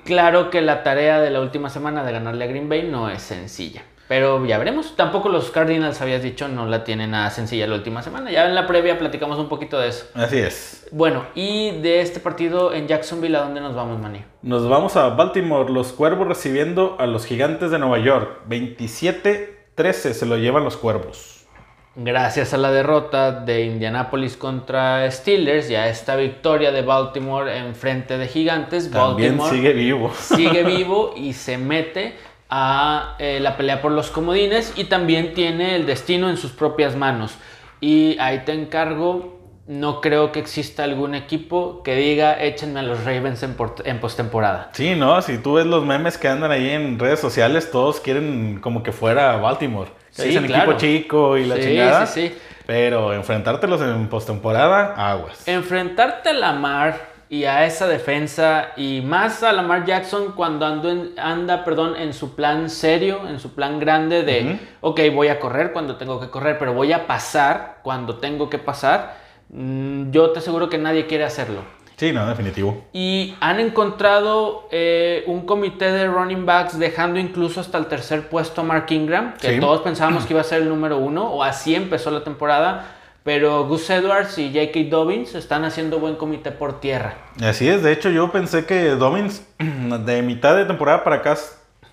Claro que la tarea de la última semana de ganarle a Green Bay no es sencilla. Pero ya veremos. Tampoco los Cardinals, habías dicho, no la tienen nada sencilla la última semana. Ya en la previa platicamos un poquito de eso. Así es. Bueno, y de este partido en Jacksonville, ¿a dónde nos vamos, Manny? Nos vamos a Baltimore, los Cuervos recibiendo a los Gigantes de Nueva York. 27-13 se lo llevan los Cuervos. Gracias a la derrota de Indianapolis contra Steelers y a esta victoria de Baltimore en frente de Gigantes, También Baltimore sigue vivo. sigue vivo y se mete a eh, la pelea por los comodines y también tiene el destino en sus propias manos. Y ahí te encargo, no creo que exista algún equipo que diga échenme a los Ravens en, en postemporada. Sí, no, si tú ves los memes que andan ahí en redes sociales, todos quieren como que fuera Baltimore. Que Sí, dicen claro. equipo chico y la Sí, chingada. sí, sí. Pero enfrentártelos en postemporada, aguas. Enfrentarte a Lamar y a esa defensa y más a Lamar Jackson cuando ando en- anda perdón, en su plan serio, en su plan grande de, ok, voy a correr cuando tengo que correr, pero voy a pasar cuando tengo que pasar, mm, yo te aseguro que nadie quiere hacerlo. Sí, no, definitivo. Y han encontrado eh, un comité de running backs dejando incluso hasta el tercer puesto a Mark Ingram, que Sí. todos pensábamos que iba a ser el número uno, o así empezó la temporada. Pero Gus Edwards y J.K. Dobbins están haciendo buen comité por tierra. Así es, de hecho yo pensé que Dobbins de mitad de temporada para acá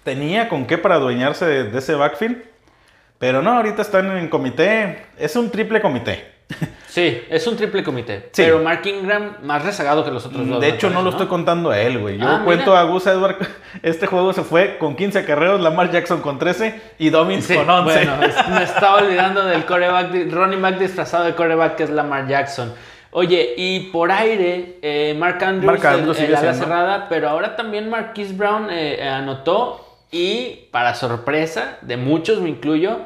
tenía con qué para adueñarse de, de ese backfield. Pero no, ahorita están en comité. Es un triple comité. Sí, es un triple comité. Sí. Pero Mark Ingram más rezagado que los otros dos. De hecho, no lo estoy contando a él, güey. Yo Ah, cuento mira. a Gus Edward. Este juego se fue con 15 carreros, Lamar Jackson con 13 y Dobbins Sí, con 11. Bueno, me estaba olvidando del coreback, running back disfrazado de coreback que es Lamar Jackson. Oye, y por aire, eh, Mark Andrews, Mark Andrews el, el sigue ala siendo. cerrada, pero ahora también Marquise Brown eh, eh, anotó y para sorpresa de muchos, me incluyo,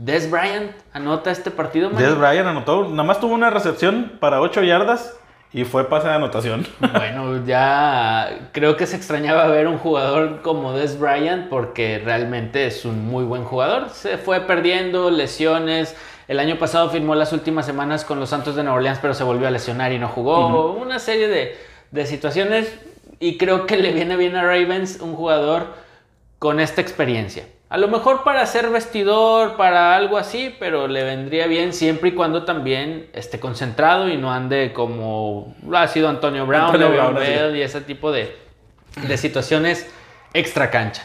Des Bryant anota este partido. Manny. Des Bryant anotó, nada más tuvo una recepción para 8 yardas y fue pase de anotación. Bueno, ya creo que se extrañaba ver un jugador como Des Bryant porque realmente es un muy buen jugador. Se fue perdiendo lesiones. El año pasado firmó las últimas semanas con los Santos de Nueva Orleans, pero se volvió a lesionar y no jugó. Una serie de, de situaciones y creo que le viene bien a Ravens un jugador con esta experiencia. A lo mejor para ser vestidor, para algo así, pero le vendría bien siempre y cuando también esté concentrado y no ande como lo ha sido Antonio Brown, Antonio Brown, y ese tipo de, de situaciones extra cancha.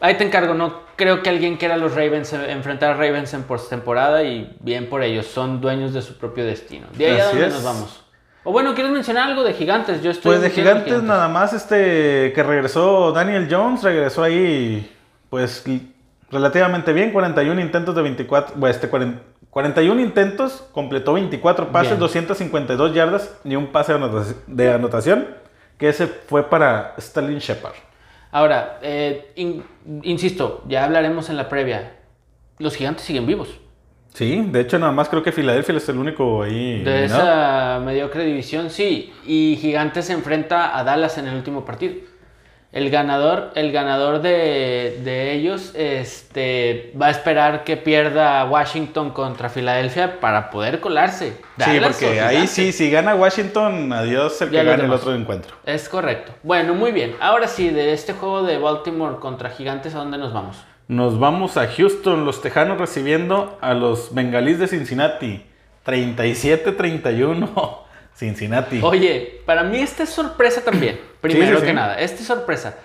Ahí te encargo, no creo que alguien quiera a los Ravens eh, enfrentar a Ravens en postemporada y bien por ellos, son dueños de su propio destino. De ahí a es. nos vamos. O bueno, ¿quieres mencionar algo de gigantes? Yo estoy Pues de en gigantes nada más este que regresó Daniel Jones, regresó ahí pues relativamente bien, 41 intentos de 24, bueno, este 40 41 intentos, completó 24 pases, Bien. 252 yardas y un pase de anotaci- de anotación, que ese fue para Sterling Shepard. Ahora, eh, in- insisto, ya hablaremos en la previa. Los gigantes siguen vivos. Sí, de hecho nada más creo que Filadelfia es el único ahí. De esa mediocre división, sí. Y Gigantes se enfrenta a Dallas en el último partido. El ganador, el ganador de, de ellos este, va a esperar que pierda Washington contra Filadelfia para poder colarse. Sí, porque ahí sí, si gana Washington, adiós el que gane el otro encuentro. Es correcto. Bueno, muy bien. Ahora sí, de este juego de Baltimore contra Gigantes, ¿a dónde nos vamos? Nos vamos a Houston, los Tejanos recibiendo a los Bengalíes de Cincinnati. 37-31. Cincinnati. Oye, para mí esta es sorpresa también, primero sí, sí. que nada, esta es sorpresa.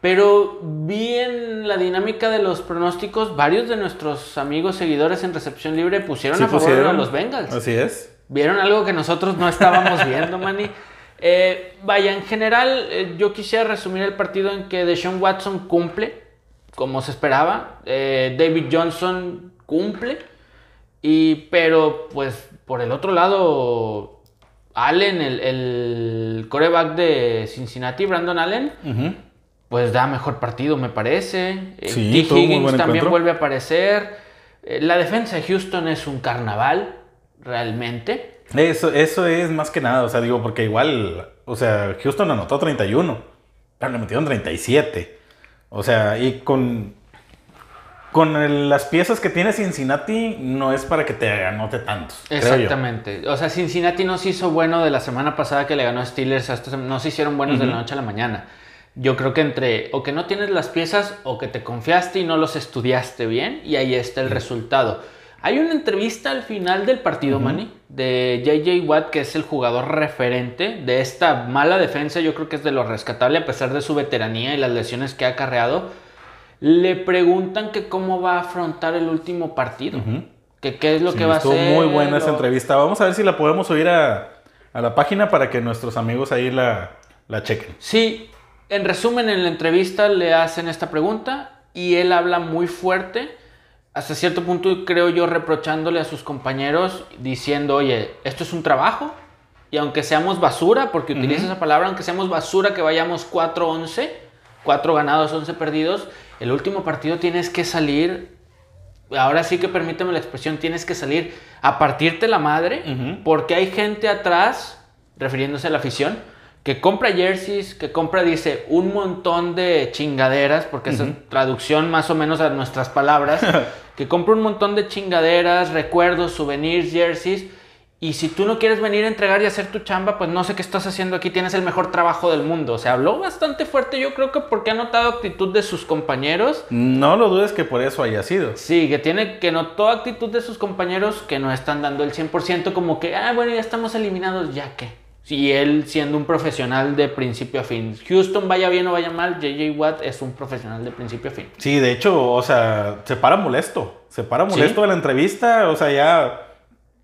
Pero vi en la dinámica de los pronósticos, varios de nuestros amigos seguidores en recepción libre pusieron Sí a favor pusieron. de los Bengals. Así es. Vieron algo que nosotros no estábamos viendo, Manny. Eh, vaya, en general, eh, yo quisiera resumir el partido en que Deshaun Watson cumple, como se esperaba. Eh, David Johnson cumple. Y, pero, pues, por el otro lado, Allen, el, el coreback de Cincinnati, Brandon Allen, pues da mejor partido, me parece. Eh, Sí, T. Higgins también encuentro. vuelve a aparecer. Eh, la defensa de Houston es un carnaval, realmente. Eso, eso es más que nada, o sea, digo, porque igual, o sea, Houston anotó 31, pero le metieron 37. O sea, y con, con el- las piezas que tiene Cincinnati, no es para que te anote tantos. Exactamente. O sea, Cincinnati no se hizo bueno de la semana pasada que le ganó a Steelers. a esta sem- no se hicieron buenos de la noche a la mañana. Yo creo que entre o que no tienes las piezas o que te confiaste y no los estudiaste bien y ahí está el resultado. Hay una entrevista al final del partido, Manny, de JJ Watt, que es el jugador referente de esta mala defensa. Yo creo que es de lo rescatable a pesar de su veteranía y las lesiones que ha acarreado. Le preguntan que cómo va a afrontar el último partido. Que qué es lo que va a hacer. Estuvo muy buena esa entrevista. Vamos a ver si la podemos subir a, a la página para que nuestros amigos ahí la, la chequen. Sí, en resumen, en la entrevista le hacen esta pregunta y él habla muy fuerte, hasta cierto punto creo yo reprochándole a sus compañeros, diciendo, oye, esto es un trabajo y aunque seamos basura, porque utiliza esa palabra, aunque seamos basura que vayamos 4-11, 4 ganados, 11 perdidos, el último partido tienes que salir, ahora sí que permíteme la expresión, tienes que salir a partirte la madre, porque hay gente atrás, refiriéndose a la afición, que compra jerseys, que compra, dice, un montón de chingaderas, porque esa es traducción más o menos a nuestras palabras, que compra un montón de chingaderas, recuerdos, souvenirs, jerseys, y si tú no quieres venir a entregar y hacer tu chamba, pues no sé qué estás haciendo aquí, tienes el mejor trabajo del mundo. O sea, habló bastante fuerte, yo creo que porque ha notado actitud de sus compañeros. No lo dudes que por eso haya sido. Sí, que tiene, que notó actitud de sus compañeros que no están dando el 100%, como que, ah, bueno, ya estamos eliminados, ya que. Y él siendo un profesional de principio a fin. Houston vaya bien o vaya mal, JJ Watt es un profesional de principio a fin. Sí, de hecho, o sea, se para molesto. Se para molesto de la entrevista, o sea, ya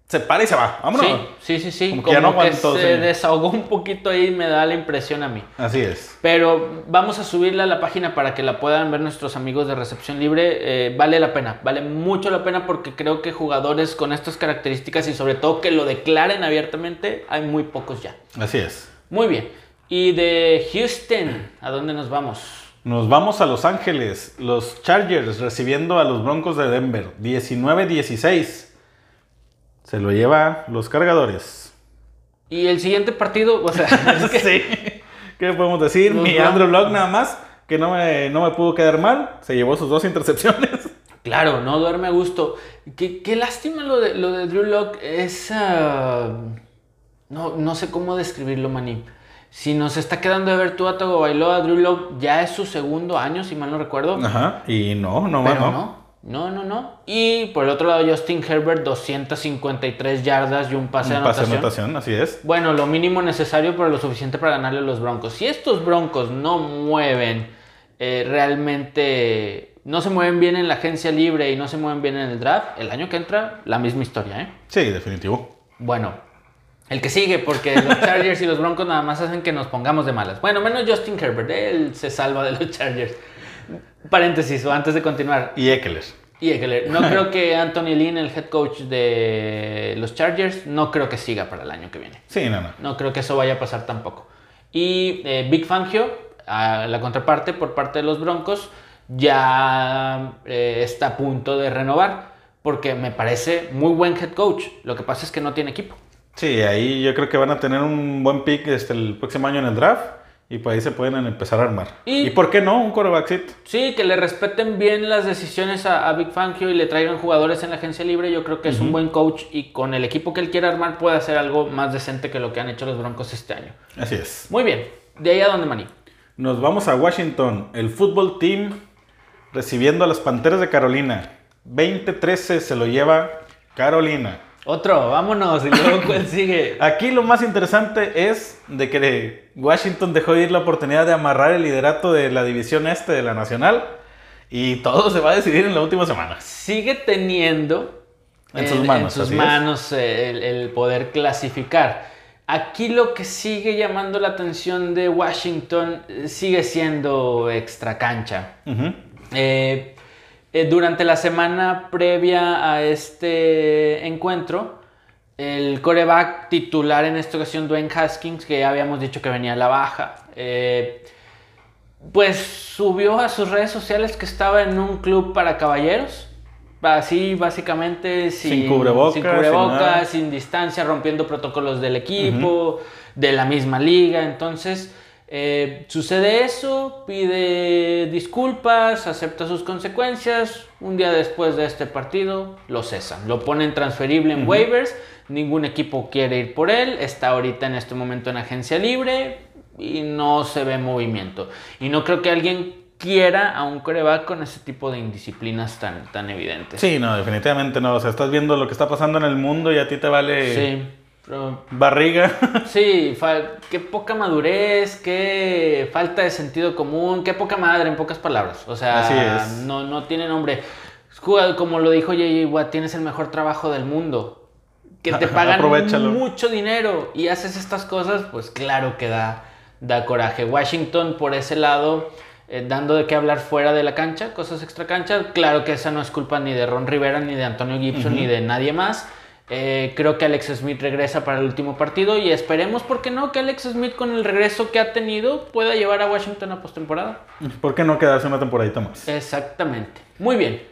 se para y se va. Vámonos. Sí, sí, sí. Como, que, se desahogó un poquito ahí, me da la impresión a mí. Así es. Pero vamos a subirla a la página para que la puedan ver nuestros amigos de recepción libre. Eh, vale la pena, vale mucho la pena porque creo que jugadores con estas características y sobre todo que lo declaren abiertamente, hay muy pocos ya. Así es. Muy bien. Y de Houston, ¿a dónde nos vamos? Nos vamos a Los Ángeles. Los Chargers recibiendo a los Broncos de Denver. 19-16. Se lo lleva los cargadores. Y el siguiente partido, o sea, sí. ¿Qué podemos decir? Mi Andrew Locke nada más, que no me, no me pudo quedar mal, se llevó sus dos intercepciones. Claro, no duerme a gusto. Qué, qué lástima lo de, lo de Drew Locke. Es. Ah, no, no sé cómo describirlo, Maní. Si nos está quedando de ver tú a Bailoa, Drew Locke ya es su segundo año, si mal no recuerdo. Ajá, y no, no, Pero no. No, no, no. Y por el otro lado, Justin Herbert, 253 yardas y un pase de anotación. Pase de anotación, así es. Bueno, lo mínimo necesario, pero lo suficiente para ganarle a los Broncos. Si estos Broncos no mueven eh, realmente, no se mueven bien en la agencia libre y no se mueven bien en el draft, el año que entra, la misma historia, ¿eh? Sí, definitivo. Bueno, el que sigue, porque los Chargers y los Broncos nada más hacen que nos pongamos de malas. Bueno, menos Justin Herbert, él se salva de los Chargers. Paréntesis, o antes de continuar. Y Eckler. Y Eckler. No creo que Anthony Lynn, el head coach de los Chargers, no creo que siga para el año que viene. Sí, no, no. No creo que eso vaya a pasar tampoco. Y eh, Big Fangio, a la contraparte por parte de los Broncos, ya eh, está a punto de renovar, porque me parece muy buen head coach. Lo que pasa es que no tiene equipo. Sí, ahí yo creo que van a tener un buen pick este, el próximo año en el draft. Y por ahí se pueden empezar a armar. ¿Y, por qué no? Un corebackcito. Sí, que le respeten bien las decisiones a, Big Fangio y le traigan jugadores en la agencia libre. Yo creo que es un buen coach y con el equipo que él quiere armar puede hacer algo más decente que lo que han hecho los Broncos este año. Así es. Muy bien. ¿De ahí a dónde, Maní? Nos vamos a Washington. El fútbol team recibiendo a las Panteras de Carolina. 20-13 se lo lleva Carolina. Otro, vámonos. Y luego, ¿cuál sigue? Aquí lo más interesante es de que Washington dejó de ir la oportunidad de amarrar el liderato de la división este de la Nacional. Y todo se va a decidir en la última semana. Sigue teniendo en, sus manos, en sus manos el, poder clasificar. Aquí lo que sigue llamando la atención de Washington eh, sigue siendo extra cancha. eh, eh, durante la semana previa a este encuentro, el coreback titular en esta ocasión, Dwayne Haskins, que ya habíamos dicho que venía a la baja, eh, pues subió a sus redes sociales que estaba en un club para caballeros. Así, básicamente, sin, cubrebocas, sin, distancia, rompiendo protocolos del equipo, de la misma liga. Entonces, eh, sucede eso, pide disculpas, acepta sus consecuencias. Un día después de este partido lo cesan, lo ponen transferible en waivers. Ningún equipo quiere ir por él. Está ahorita en este momento en agencia libre. y no se ve movimiento. Y no creo que alguien quiera a un coreback con ese tipo de indisciplinas tan, tan evidentes. Sí, no, definitivamente no. O sea, estás viendo lo que está pasando en el mundo y a ti te vale Sí, barriga. sí, qué poca madurez, qué falta de sentido común, qué poca madre, en pocas palabras. O sea, Así es. No, no tiene nombre. Como lo dijo J.J. Watt, tienes el mejor trabajo del mundo. Que te pagan mucho dinero y haces estas cosas, pues claro que da, da coraje. Washington, por ese lado, eh, dando de qué hablar fuera de la cancha, cosas extra cancha. Claro que esa no es culpa ni de Ron Rivera, ni de Antonio Gibson, ni de nadie más. Eh, creo que Alex Smith regresa para el último partido y esperemos, ¿por qué no? Que Alex Smith, con el regreso que ha tenido, pueda llevar a Washington a postemporada. ¿Por qué no quedarse una temporadita más? Exactamente. Muy bien.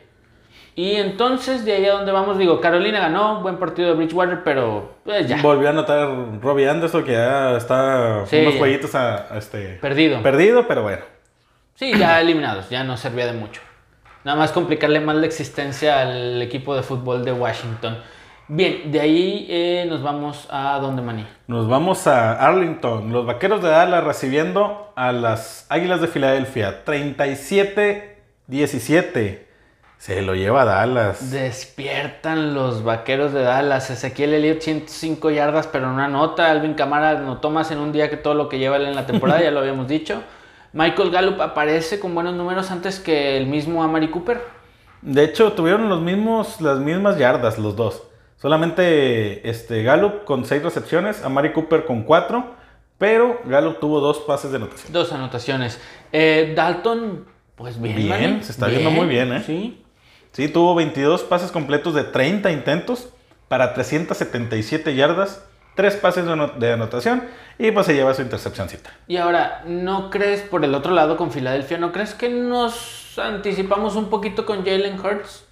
Y entonces, de ahí a donde vamos, digo, Carolina ganó, buen partido de Bridgewater, pero pues ya, Volvió a anotar Robbie Anderson, que ya está Sí, unos jueguitos a, a este, perdido. perdido, pero bueno. Sí, ya eliminados, ya no servía de mucho. Nada más complicarle más la existencia al equipo de fútbol de Washington. Bien, de ahí eh, nos vamos a donde maní. Nos vamos a Arlington. Los vaqueros de Dallas recibiendo a las Águilas de Filadelfia. 37-17. Se lo lleva Dallas. Despiertan los vaqueros de Dallas. Ezequiel Elliott 105 yardas, pero no anota. Alvin Camara anotó más en un día que todo lo que lleva él en la temporada, ya lo habíamos dicho. Michael Gallup aparece con buenos números antes que el mismo Amari Cooper. De hecho, tuvieron los mismos, las mismas yardas los dos. Solamente este, Gallup con 6 recepciones, Amari Cooper con 4. Pero Gallup tuvo dos pases de anotación. Dos anotaciones. Eh, Dalton, pues bien. Bien, se está viendo muy bien, ¿eh? Sí. Sí, tuvo 22 pases completos de 30 intentos para 377 yardas, 3 pases de, ano- de anotación y pues se lleva su intercepcióncita. Y ahora, ¿no crees por el otro lado con Filadelfia? ¿No crees que nos anticipamos un poquito con Jalen Hurts?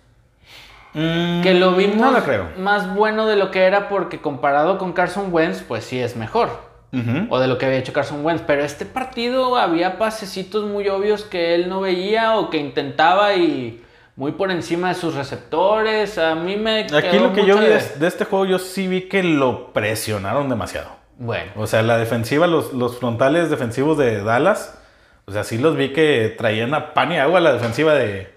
Que lo vimos Mm, No lo creo. más bueno de lo que era porque comparado con Carson Wentz, pues sí es mejor. O de lo que había hecho Carson Wentz. Pero este partido había pasecitos muy obvios que él no veía o que intentaba y muy por encima de sus receptores. A mí me Aquí lo que yo vi de- de, de este juego, yo sí vi que lo presionaron demasiado. Bueno, O sea, la defensiva, los, los frontales defensivos de Dallas, o sea, sí los vi que traían a pan y agua la defensiva de,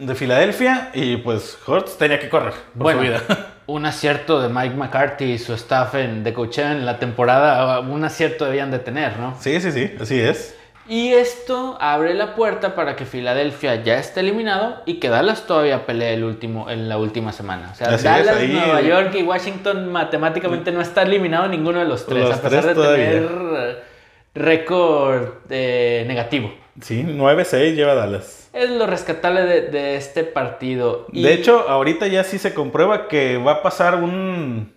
de Filadelfia y pues Hurts tenía que correr por bueno su vida. un acierto de Mike McCarthy y su staff en, de coaching en la temporada, un acierto debían de tener, ¿no? sí, sí, sí, así es. Y esto abre la puerta para que Filadelfia ya esté eliminado y que Dallas todavía pelee el último, en la última semana. O sea, Así es, Dallas, ahí- Nueva York y Washington matemáticamente no está eliminado ninguno de los tres, Los a pesar tres de todavía. tener récord eh, negativo. Sí, 9-6 lleva Dallas. Es lo rescatable de, de este partido. Y De hecho, ahorita ya sí se comprueba que va a pasar un,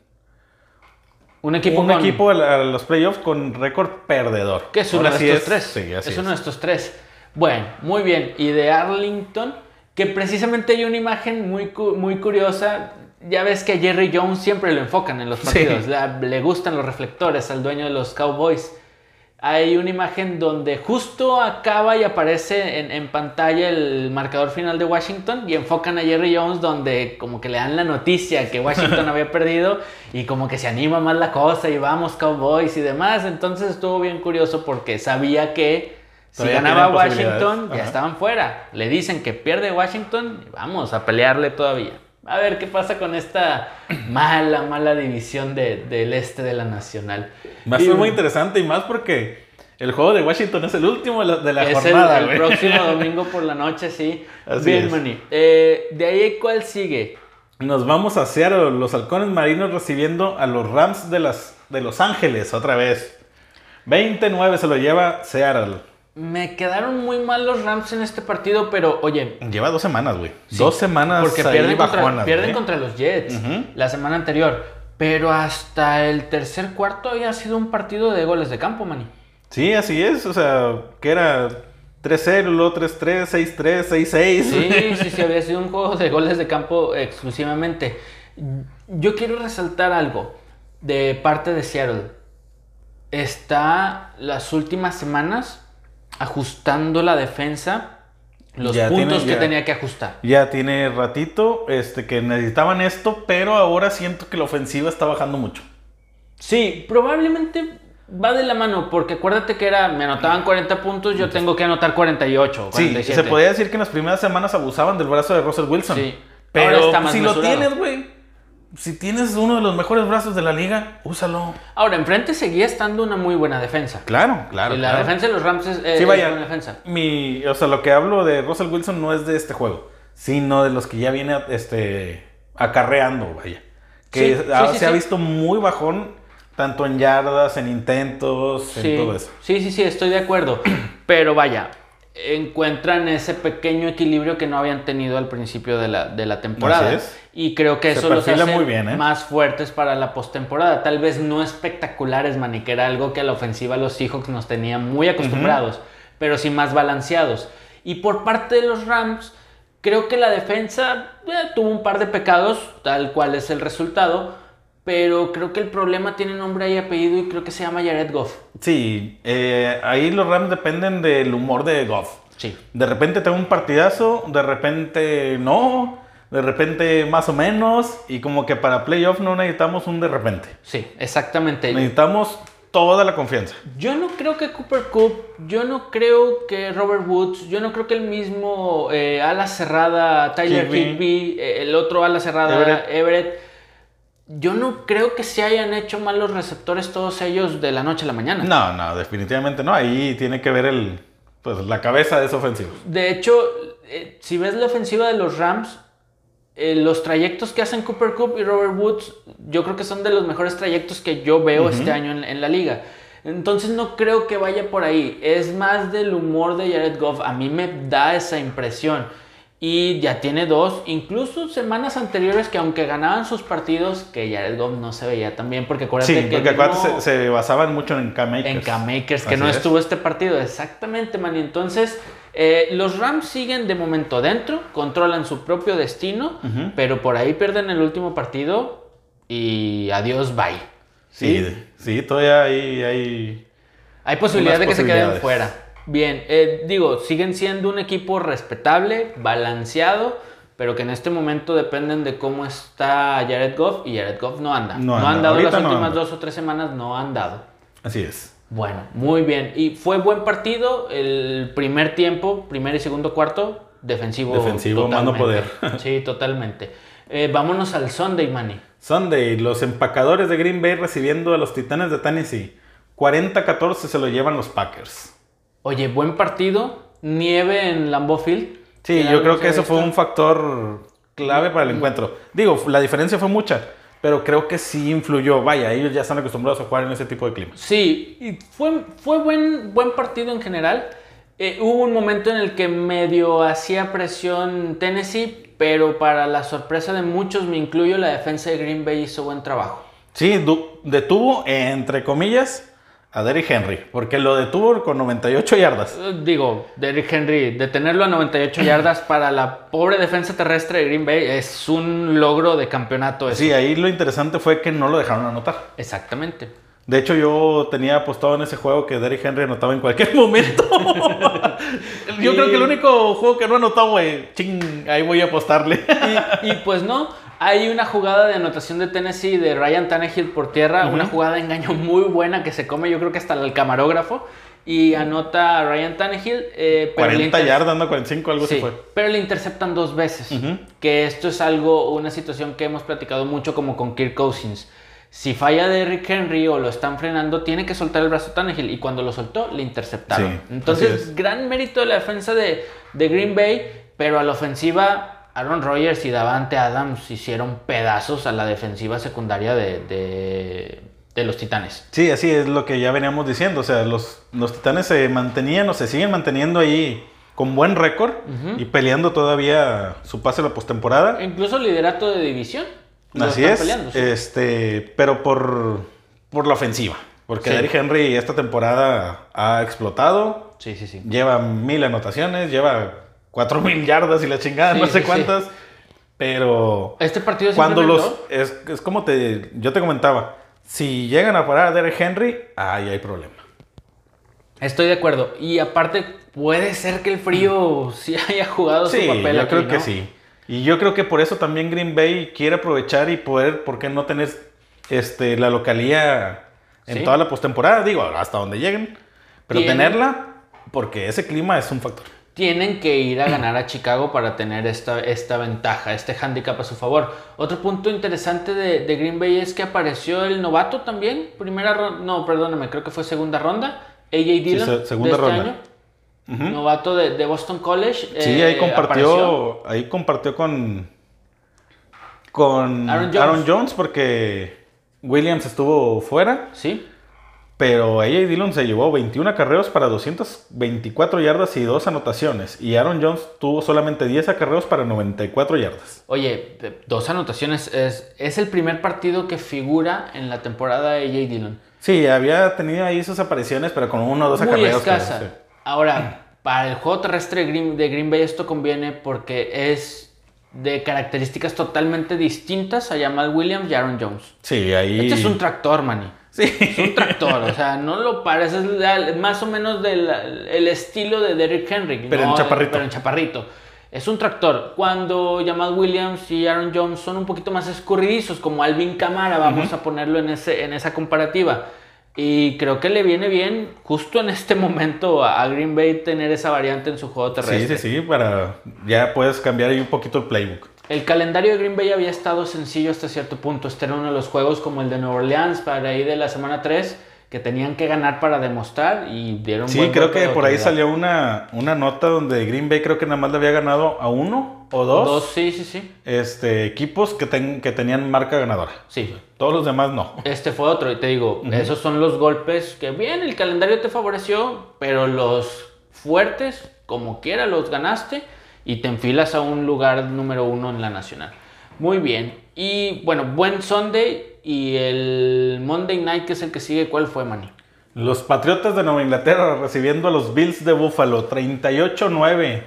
un equipo, un con- equipo a, los playoffs con récord perdedor. Que es uno Ahora de estos es- tres. Sí, así es, es. uno de estos tres. Bueno, muy bien. Y de Arlington, que precisamente hay una imagen muy, cu- muy curiosa. Ya ves que a Jerry Jones siempre lo enfocan en los Sí. partidos. La- le gustan los reflectores al dueño de los Cowboys. Hay una imagen donde justo acaba y aparece en, en pantalla el marcador final de Washington y enfocan a Jerry Jones donde como que le dan la noticia que Washington había perdido y como que se anima más la cosa y vamos Cowboys y demás. Entonces estuvo bien curioso porque sabía que si ganaba. Washington ya Ajá. estaban fuera. Le dicen que pierde Washington y vamos a pelearle todavía. A ver qué pasa con esta mala, mala división de- del este de la Nacional. Va a ser muy interesante y más porque el juego de Washington es el último de la, es el- jornada. el, güey. próximo domingo por la noche, sí. Así Bien, es. Manny. Eh, de ahí, ¿cuál sigue? Nos vamos a Seattle, los halcones marinos recibiendo a los Rams de, las, de Los Ángeles otra vez. 29 se lo lleva Seattle. Me quedaron muy mal los Rams en este partido, pero oye, Lleva dos semanas, güey. Dos semanas porque pierden, contra, bajonas, pierden güey. contra los Jets Ujú. la semana anterior. Pero hasta el tercer cuarto había sido un partido de goles de campo, Manny. Sí, así es. O sea, que era 3-0, luego 3-3, 6-3, 6-6. Sí, sí, sí, había sido un juego de goles de campo exclusivamente. Yo quiero resaltar algo de parte de Seattle. Está las últimas semanas ajustando la defensa los Ya puntos tiene- que ya. tenía que ajustar. Ya tiene ratito este, que necesitaban esto, pero ahora siento que la ofensiva está bajando mucho. Sí, probablemente Va de la mano, porque acuérdate que era, me anotaban 40 puntos, yo tengo que anotar 48. Sí, 47. se podía decir que en las primeras semanas abusaban del brazo de Russell Wilson. Sí. Pero si lo tienes, güey. Si tienes uno de los mejores brazos de la liga, úsalo. Ahora, enfrente seguía estando una muy buena defensa. Claro, claro. y la claro. defensa de los Rams es, es Sí, vaya. buena defensa. Mi, o sea, lo que hablo de Russell Wilson no es de este juego, sino de los que ya viene este, acarreando, vaya. Que Sí, sí, ha- sí, se ha visto muy bajón, tanto en yardas, en intentos, en todo eso. sí, sí, sí, estoy de acuerdo. Pero vaya, encuentran ese pequeño equilibrio que no habían tenido al principio de la, de la temporada. Así es. Y creo que eso los hace muy bien, ¿eh? más fuertes para la postemporada. Tal vez no espectaculares, Manny, que era algo que a la ofensiva los Seahawks nos tenía muy acostumbrados, pero sí más balanceados. Y por parte de los Rams, creo que la defensa eh, tuvo un par de pecados, tal cual es el resultado. Pero creo que el problema tiene nombre y apellido y creo que se llama Jared Goff. Sí, eh, ahí los Rams dependen del humor de Goff. Sí. De repente tengo un partidazo, de repente no, de repente más o menos, y como que para playoff no necesitamos un de repente. Sí, exactamente. Necesitamos toda la confianza. Yo no creo que Cooper Cup, yo no creo que Robert Woods, yo no creo que el mismo eh, ala cerrada Tyler. Higby, eh, el otro ala cerrada Everett. Everett. Yo no creo que se hayan hecho mal los receptores todos ellos de la noche a la mañana. No, no, definitivamente no. Ahí tiene que ver el, pues, la cabeza de ese ofensivo. De hecho, eh, si ves la ofensiva de los Rams, eh, los trayectos que hacen Cooper Cup y Robert Woods, yo creo que son de los mejores trayectos que yo veo este año en, en la liga. Entonces no creo que vaya por ahí. Es más del humor de Jared Goff. A mí me da esa impresión. Y ya tiene dos, incluso semanas anteriores que aunque ganaban sus partidos, que Jared Goff no se veía tan bien. Porque acuérdate Sí, que porque acuérdate, no- se, se basaban mucho en K-Makers. en K-Makers, que Así no es. estuvo este partido. Exactamente, man. Y entonces, eh, los Rams siguen de momento dentro, controlan su propio destino, pero por ahí pierden el último partido y adiós, bye. Sí, sí, todavía hay, hay... Hay posibilidad de que se queden fuera. Bien, eh, digo, siguen siendo un equipo respetable, balanceado, pero que en este momento dependen de cómo está Jared Goff y Jared Goff no anda. No No, han dado las no últimas dos o tres semanas, no han dado. Así es. Bueno, muy bien. Y fue buen partido. El primer tiempo, primer y segundo cuarto, defensivo. Defensivo, mano totalmente. Sí, totalmente. Eh, vámonos al Sunday, Manny. Sunday, los empacadores de Green Bay recibiendo a los Titanes de Tennessee. 40-14 se lo llevan los Packers. Oye, buen partido. Nieve en Lambeau Field. Sí, yo creo que eso fue un factor clave para el encuentro. Digo, la diferencia fue mucha, pero creo que sí influyó. Vaya, ellos ya están acostumbrados a jugar en ese tipo de climas. Sí, y fue, fue buen, buen partido en general. Eh, hubo un momento en el que medio hacía presión Tennessee, pero para la sorpresa de muchos, me incluyo, la defensa de Green Bay hizo buen trabajo. Sí, detuvo, entre comillas, a Derrick Henry, porque lo detuvo con 98 yardas. Eh, Digo, Derrick Henry, detenerlo a 98 yardas para la pobre defensa terrestre de Green Bay es un logro de campeonato. eso. Sí, ahí lo interesante fue que no lo dejaron anotar. Exactamente. De hecho, yo tenía apostado en ese juego que Derrick Henry anotaba en cualquier momento. yo Y- creo que el único juego que no anotó, güey, ching, ahí voy a apostarle. Y, y pues no, hay una jugada de anotación de Tennessee de Ryan Tannehill por tierra, una jugada de engaño muy buena que se come, yo creo que hasta el camarógrafo. Y anota a Ryan Tannehill. eh, pero le 40 inter- yardas, no 45, algo Sí, así fue. pero le interceptan dos veces. Que esto es algo, una situación que hemos platicado mucho como con Kirk Cousins. Si falla Derrick Henry o lo están frenando, tiene que soltar el brazo Tannehill. Y cuando lo soltó, le interceptaron. Sí, Entonces, es. gran mérito de la defensa de, de Green Bay, pero a la ofensiva, Aaron Rodgers y Davante Adams hicieron pedazos a la defensiva secundaria de, de- de los Titanes. Sí, así es lo que ya veníamos diciendo. O sea, los, los titanes se mantenían o se siguen manteniendo ahí con buen récord y peleando todavía su pase a la postemporada. Incluso liderato de división. Así es. peleando, sí. Este, pero por, por la ofensiva. Porque Sí. Derrick Henry esta temporada ha explotado. sí, sí, sí. Lleva mil anotaciones, lleva cuatro mil yardas y la chingada, Sí, no sé sí, cuántas. Pero Este partido se cuando los. Es, es como te, yo te comentaba. Si llegan a parar a Derrick Henry, ahí hay problema. Estoy de acuerdo. Y aparte, puede ser que el frío sí haya jugado su papel yo aquí, creo que sí. Y yo creo que por eso también Green Bay quiere aprovechar y poder, ¿por qué no tener este, la localía en Sí. toda la postemporada, digo, hasta donde lleguen. Pero tenerla, porque ese clima es un factor. Tienen que ir a ganar a Chicago para tener esta, esta ventaja, este handicap a su favor. Otro punto interesante de, de Green Bay es que apareció el novato también. Primera ronda, no, perdóname, creo que fue segunda ronda. AJ Dillon. se- segunda de este ronda. año. Novato de, de Boston College. Sí, eh, ahí compartió, apareció. ahí compartió con con Aaron Aaron Jones. Jones. porque Williams estuvo fuera, Sí, pero AJ Dillon se llevó 21 acarreos para 224 yardas y dos anotaciones y Aaron Jones tuvo solamente 10 acarreos para 94 yardas. Oye, dos anotaciones. Es, es el primer partido que figura en la temporada de AJ Dillon. Sí, había tenido ahí sus apariciones, pero con uno o dos Muy acarreos. pero escasa. sí. Ahora, para el juego terrestre de Green, de Green Bay esto conviene porque es de características totalmente distintas a Jamal Williams y Aaron Jones. Sí, ahí. Este es un tractor, Manny. Sí. Es un tractor, o sea, no lo pares, es la- más o menos del el estilo de Derrick Henry. Pero en ¿no? chaparrito. Pero en chaparrito. Es un tractor. Cuando Jamal Williams y Aaron Jones son un poquito más escurridizos, como Alvin Kamara, vamos a ponerlo en, ese, en esa comparativa. Y creo que le viene bien justo en este momento a Green Bay tener esa variante en su juego Sí, terrestre. sí, sí, para. Ya puedes cambiar ahí un poquito el playbook. El calendario de Green Bay había estado sencillo hasta cierto punto. Este era uno de los juegos como el de Nueva Orleans para ahí de la semana 3 que tenían que ganar para demostrar y dieron Sí, creo que por ahí salió una, una nota donde Green Bay creo que nada más le había ganado a uno o dos, Dos, sí, sí, sí. este, equipos que, ten- que tenían marca ganadora. Sí. Todos los demás no. Este fue otro, y te digo, esos son los golpes que bien, el calendario te favoreció, pero los fuertes, como quiera, los ganaste y te enfilas a un lugar número uno en la nacional. Muy bien. Y bueno, buen Sunday y el Monday Night, que es el que sigue, ¿cuál fue, Manny? Los Patriotas de Nueva Inglaterra recibiendo a los Bills de Buffalo. 38-9.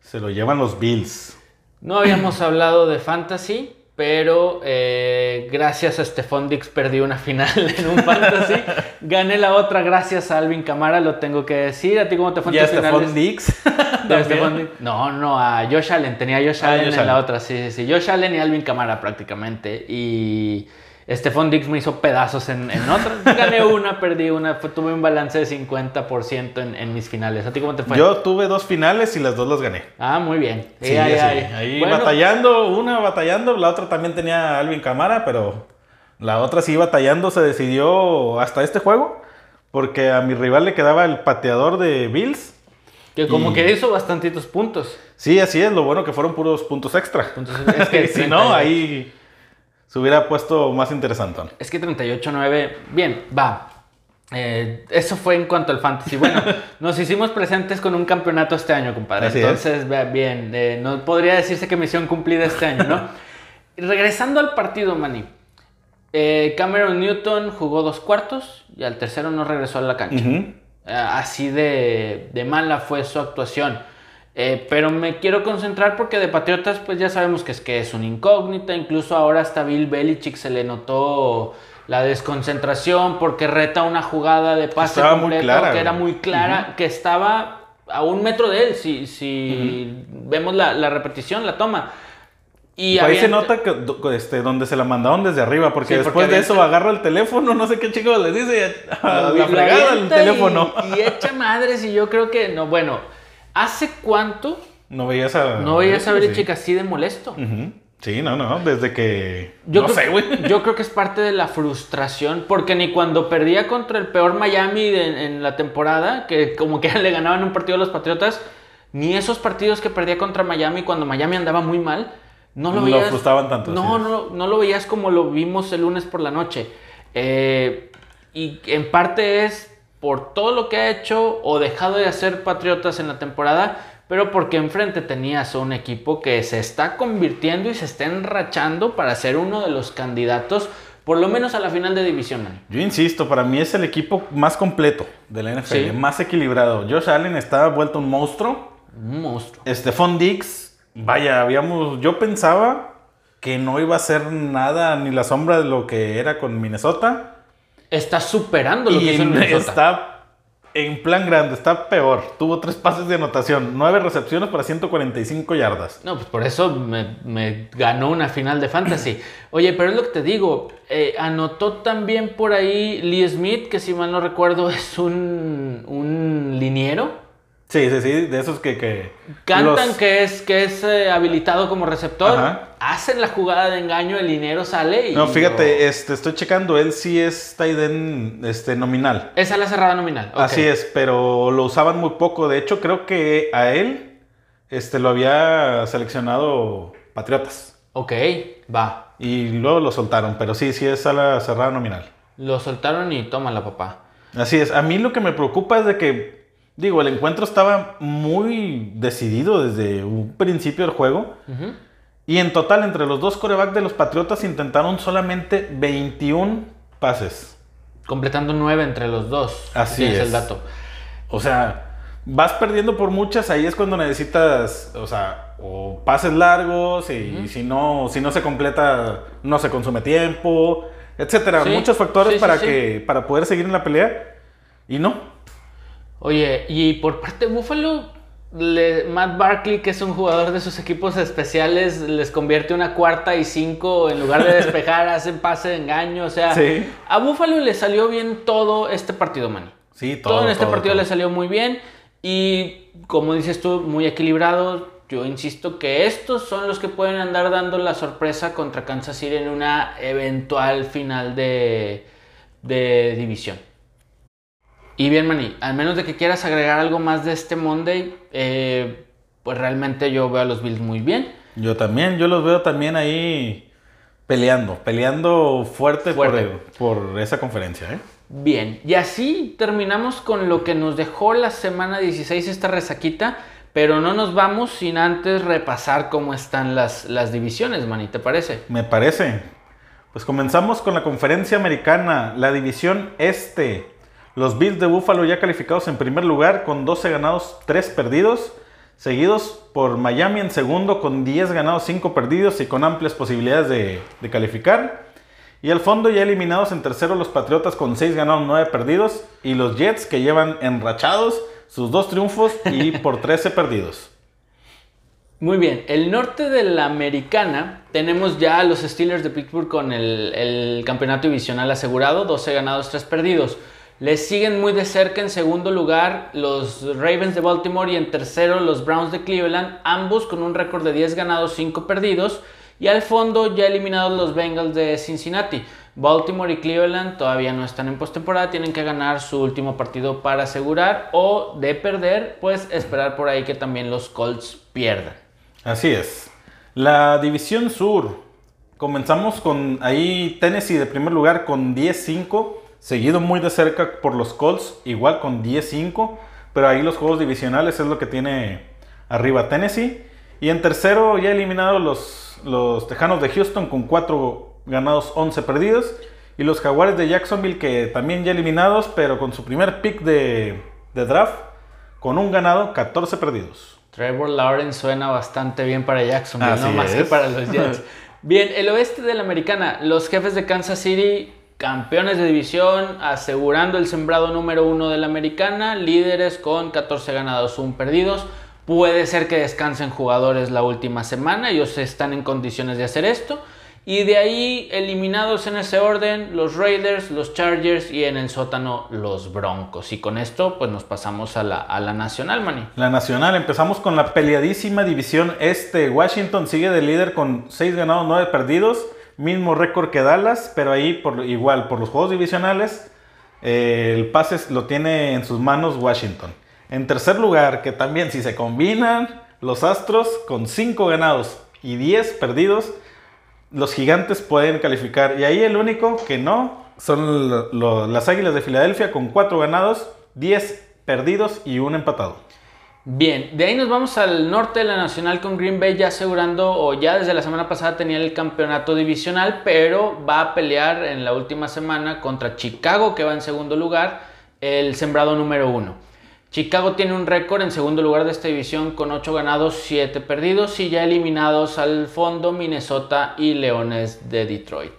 Se lo llevan los Bills. No habíamos hablado de fantasy, pero eh, gracias a Stephon Dix perdí una final en un fantasy. Gané la otra gracias a Alvin Camara, lo tengo que decir. ¿A ti cómo te fue en Y a tus finales? Dix. Dix. No, no, a Josh Allen. Tenía a Josh Ah, Allen Josh en la otra, sí, sí, sí. Josh Allen y Alvin Camara prácticamente. Y Stephon Dix me hizo pedazos en, en otra. Gané una, perdí una. Fue- tuve un balance de 50% en, en mis finales. ¿A ti cómo te fue? Yo tuve dos finales y las dos las gané. Ah, muy bien. Sí, ay. Ahí Bueno, batallando, una batallando, la otra también tenía a Alvin Camara, pero la otra sí batallando se decidió hasta este juego, porque a mi rival le quedaba el pateador de Bills. Que como Y- que hizo bastantitos puntos. Sí, así es, lo bueno que fueron puros puntos extra. Entonces, es que si 38 no, ahí se hubiera puesto más interesante. Es que 38-9, bien, va. Eh, eso fue en cuanto al fantasy. Bueno, nos hicimos presentes con un campeonato este año, compadre. Así. Entonces, bien, eh, no podría decirse que misión cumplida este año, ¿no? Regresando al partido, Manny. eh, Cameron Newton jugó dos cuartos y al tercero no regresó a la cancha. Así de, de mala fue su actuación. Eh, pero me quiero concentrar porque de Patriotas pues ya sabemos que es que es una incógnita. Incluso ahora hasta Bill Belichick se le notó la desconcentración porque reta una jugada de pase Estaba muy completo clara, que era muy clara, que estaba a un metro de él. Si, si vemos la, la repetición, la toma. Y Ahí se nota que, este, donde se la mandaron desde arriba, porque Sí, porque después de eso agarra el teléfono, no sé qué chico le dice, a la fregada el teléfono. Y, y echa madres y yo creo que, no, bueno, ¿hace cuánto No veías a... no veías a sí. Belichick así de molesto? Sí, no, no, desde que... Yo no creo, sé, güey. Yo creo que es parte de la frustración, porque ni cuando perdía contra el peor Miami de- en la temporada, que como que le ganaban un partido a los Patriotas, ni esos partidos que perdía contra Miami cuando Miami andaba muy mal, no lo Lo veías. frustraban tanto, No, sí. no, no lo veías como lo vimos el lunes por la noche. Eh, y en parte es por todo lo que ha hecho o dejado de hacer Patriotas en la temporada, pero porque enfrente tenías a un equipo que se está convirtiendo y se está enrachando para ser uno de los candidatos, por lo menos a la final de división. man. Yo insisto, para mí es el equipo más completo de la NFL, Sí. más equilibrado. Josh Allen está vuelto un monstruo. Un monstruo. Stephon Dix, vaya, habíamos, yo pensaba que no iba a ser nada ni la sombra de lo que era con Minnesota. Está superando lo y que hizo en Minnesota. está en plan grande, está peor. Tuvo tres pases de anotación, nueve recepciones para 145 yardas. No, pues por eso me, me ganó una final de fantasy. Oye, pero es lo que te digo, eh, anotó también por ahí Lee Smith, que si mal no recuerdo es un, un liniero. Sí, sí, sí, de esos que... que Cantan los- que es, que es eh, habilitado como receptor, Ajá. hacen la jugada de engaño, el dinero sale y... No, fíjate, este, estoy checando, él sí es end este, nominal. Es a la cerrada nominal. Así es, pero lo usaban muy poco. De hecho, creo que a él este, lo había seleccionado Patriotas. Ok, va. Y luego lo soltaron, pero sí, sí es a la cerrada nominal. Lo soltaron y tómala, papá. Así es. A mí lo que me preocupa es de que, digo, el encuentro estaba muy decidido desde un principio del juego. Y en total, entre los dos corebacks de los Patriotas intentaron solamente 21 pases. Completando nueve entre los dos. Así es. el dato. O sea, vas perdiendo por muchas, ahí es cuando necesitas, o sea, o pases largos y si no si no se completa no se consume tiempo, etcétera, Sí, muchos factores sí, para sí. que para poder seguir en la pelea y no. Oye, y por parte de Buffalo, le- Matt Barkley, que es un jugador de sus equipos especiales, les convierte una cuarta y cinco en lugar de despejar, hacen pase de engaño. O sea, Sí. a Buffalo le salió bien todo este partido, Manny. Sí, Todo, todo, en este todo, partido todo. le salió muy bien y como dices tú, muy equilibrado. Yo insisto que estos son los que pueden andar dando la sorpresa contra Kansas City en una eventual final de, de división. Y bien, Manny, al menos de que quieras agregar algo más de este Monday, eh, pues realmente yo veo a los Bills muy bien. Yo también, yo los veo también ahí peleando, peleando fuerte, Fuerte. Por, por esa conferencia, ¿eh? Bien, y así terminamos con lo que nos dejó la semana 16 esta resaquita, pero no nos vamos sin antes repasar cómo están las, las divisiones, Manny, ¿te parece? Me parece. Pues comenzamos con la conferencia americana, la división este. Los Bills de Buffalo ya calificados en primer lugar con 12 ganados, 3 perdidos, seguidos por Miami en segundo con 10 ganados, 5 perdidos y con amplias posibilidades de, de calificar. Y al fondo ya eliminados en tercero los Patriotas con 6 ganados, 9 perdidos y los Jets que llevan enrachados sus dos triunfos y por 13 perdidos. Muy bien, el norte de la americana tenemos ya a los Steelers de Pittsburgh con el, el campeonato divisional asegurado, 12 ganados, 3 perdidos. Les siguen muy de cerca en segundo lugar los Ravens de Baltimore y en tercero los Browns de Cleveland, ambos con un récord de 10 ganados, 5 perdidos. Y al fondo ya eliminados los Bengals de Cincinnati. Baltimore y Cleveland todavía no están en postemporada, tienen que ganar su último partido para asegurar o de perder, pues esperar por ahí que también los Colts pierdan. Así es. La división sur. Comenzamos con ahí Tennessee de primer lugar con 10-5, seguido muy de cerca por los Colts, igual con 10-5, pero ahí los juegos divisionales es lo que tiene arriba Tennessee. Y en tercero ya eliminados los, los Tejanos de Houston con 4 ganados, 11 perdidos. Y los Jaguares de Jacksonville que también ya eliminados, pero con su primer pick de, de draft, con un ganado, 14 perdidos. Trevor Lawrence suena bastante bien para Jacksonville, Así no más que para los Jets. Bien, el oeste de la americana, los jefes de Kansas City, campeones de división, asegurando el sembrado número uno de la americana, líderes con 14 ganados, 1 perdidos. Puede ser que descansen jugadores la última semana, ellos están en condiciones de hacer esto. Y de ahí, eliminados en ese orden, los Raiders, los Chargers y en el sótano los Broncos. Y con esto, pues nos pasamos a la, a la nacional, Manny. La nacional, empezamos con la peleadísima división este. Washington sigue de líder con 6 ganados, 9 perdidos. Mismo récord que Dallas, pero ahí por, igual por los juegos divisionales, eh, el pase lo tiene en sus manos Washington. En tercer lugar, que también si se combinan los Astros con 5 ganados y 10 perdidos, los gigantes pueden calificar. Y ahí el único que no son las Águilas de Filadelfia con 4 ganados, 10 perdidos y un empatado. Bien, de ahí nos vamos al norte de la Nacional con Green Bay ya asegurando, o ya desde la semana pasada tenía el campeonato divisional, pero va a pelear en la última semana contra Chicago, que va en segundo lugar, el sembrado número uno. Chicago tiene un récord en segundo lugar de esta división con 8 ganados, 7 perdidos y ya eliminados al fondo Minnesota y Leones de Detroit.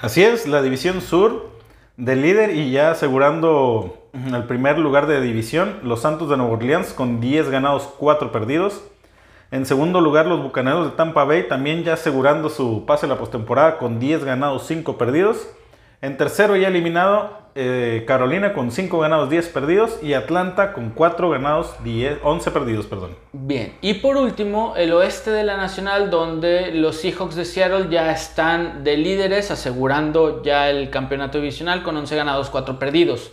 Así es, la división sur De líder y ya asegurando el primer lugar de división, los Santos de Nueva Orleans con 10 ganados, 4 perdidos. En segundo lugar, los Bucaneros de Tampa Bay también ya asegurando su pase a la postemporada con 10 ganados, 5 perdidos. En tercero ya eliminado eh, Carolina con 5 ganados, 10 perdidos y Atlanta con 4 ganados, 10, 11 perdidos, perdón. Bien, y por último, el oeste de la Nacional donde los Seahawks de Seattle ya están de líderes asegurando ya el campeonato divisional con 11 ganados, 4 perdidos.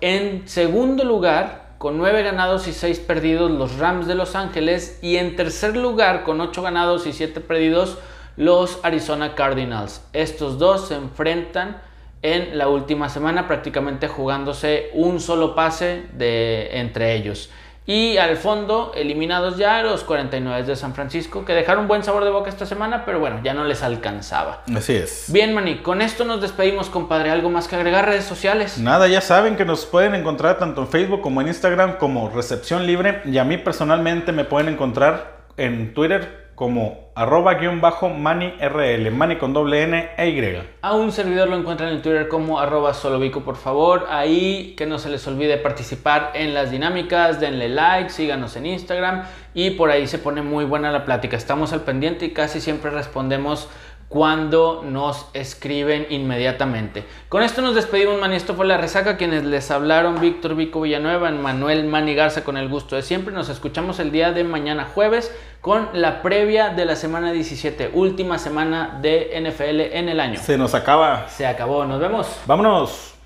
En segundo lugar, con 9 ganados y 6 perdidos, los Rams de Los Ángeles y en tercer lugar, con 8 ganados y 7 perdidos, los Arizona Cardinals. Estos dos se enfrentan en la última semana, prácticamente jugándose un solo pase de, entre ellos. Y al fondo, eliminados ya los 49 de San Francisco, que dejaron buen sabor de boca esta semana, pero bueno, ya no les alcanzaba. Así es. Bien, Mani, con esto nos despedimos, compadre. ¿Algo más que agregar? ¿Redes sociales? Nada, ya saben que nos pueden encontrar tanto en Facebook como en Instagram como Recepción Libre. Y a mí personalmente me pueden encontrar en Twitter como arroba guion bajo mani rl, mani con doble n e y. A un servidor lo encuentran en Twitter como arroba solovico, por favor. Ahí que no se les olvide participar en las dinámicas, denle like, síganos en Instagram y por ahí se pone muy buena la plática. Estamos al pendiente y casi siempre respondemos cuando nos escriben inmediatamente. Con esto nos despedimos, Mani. Esto fue La Resaca. Quienes les hablaron, Víctor Vico Villanueva, Manuel Mani Garza, con el gusto de siempre. Nos escuchamos el día de mañana jueves con la previa de la semana 17, última semana de NFL en el año. Se nos acaba. Se acabó. Nos vemos. Vámonos.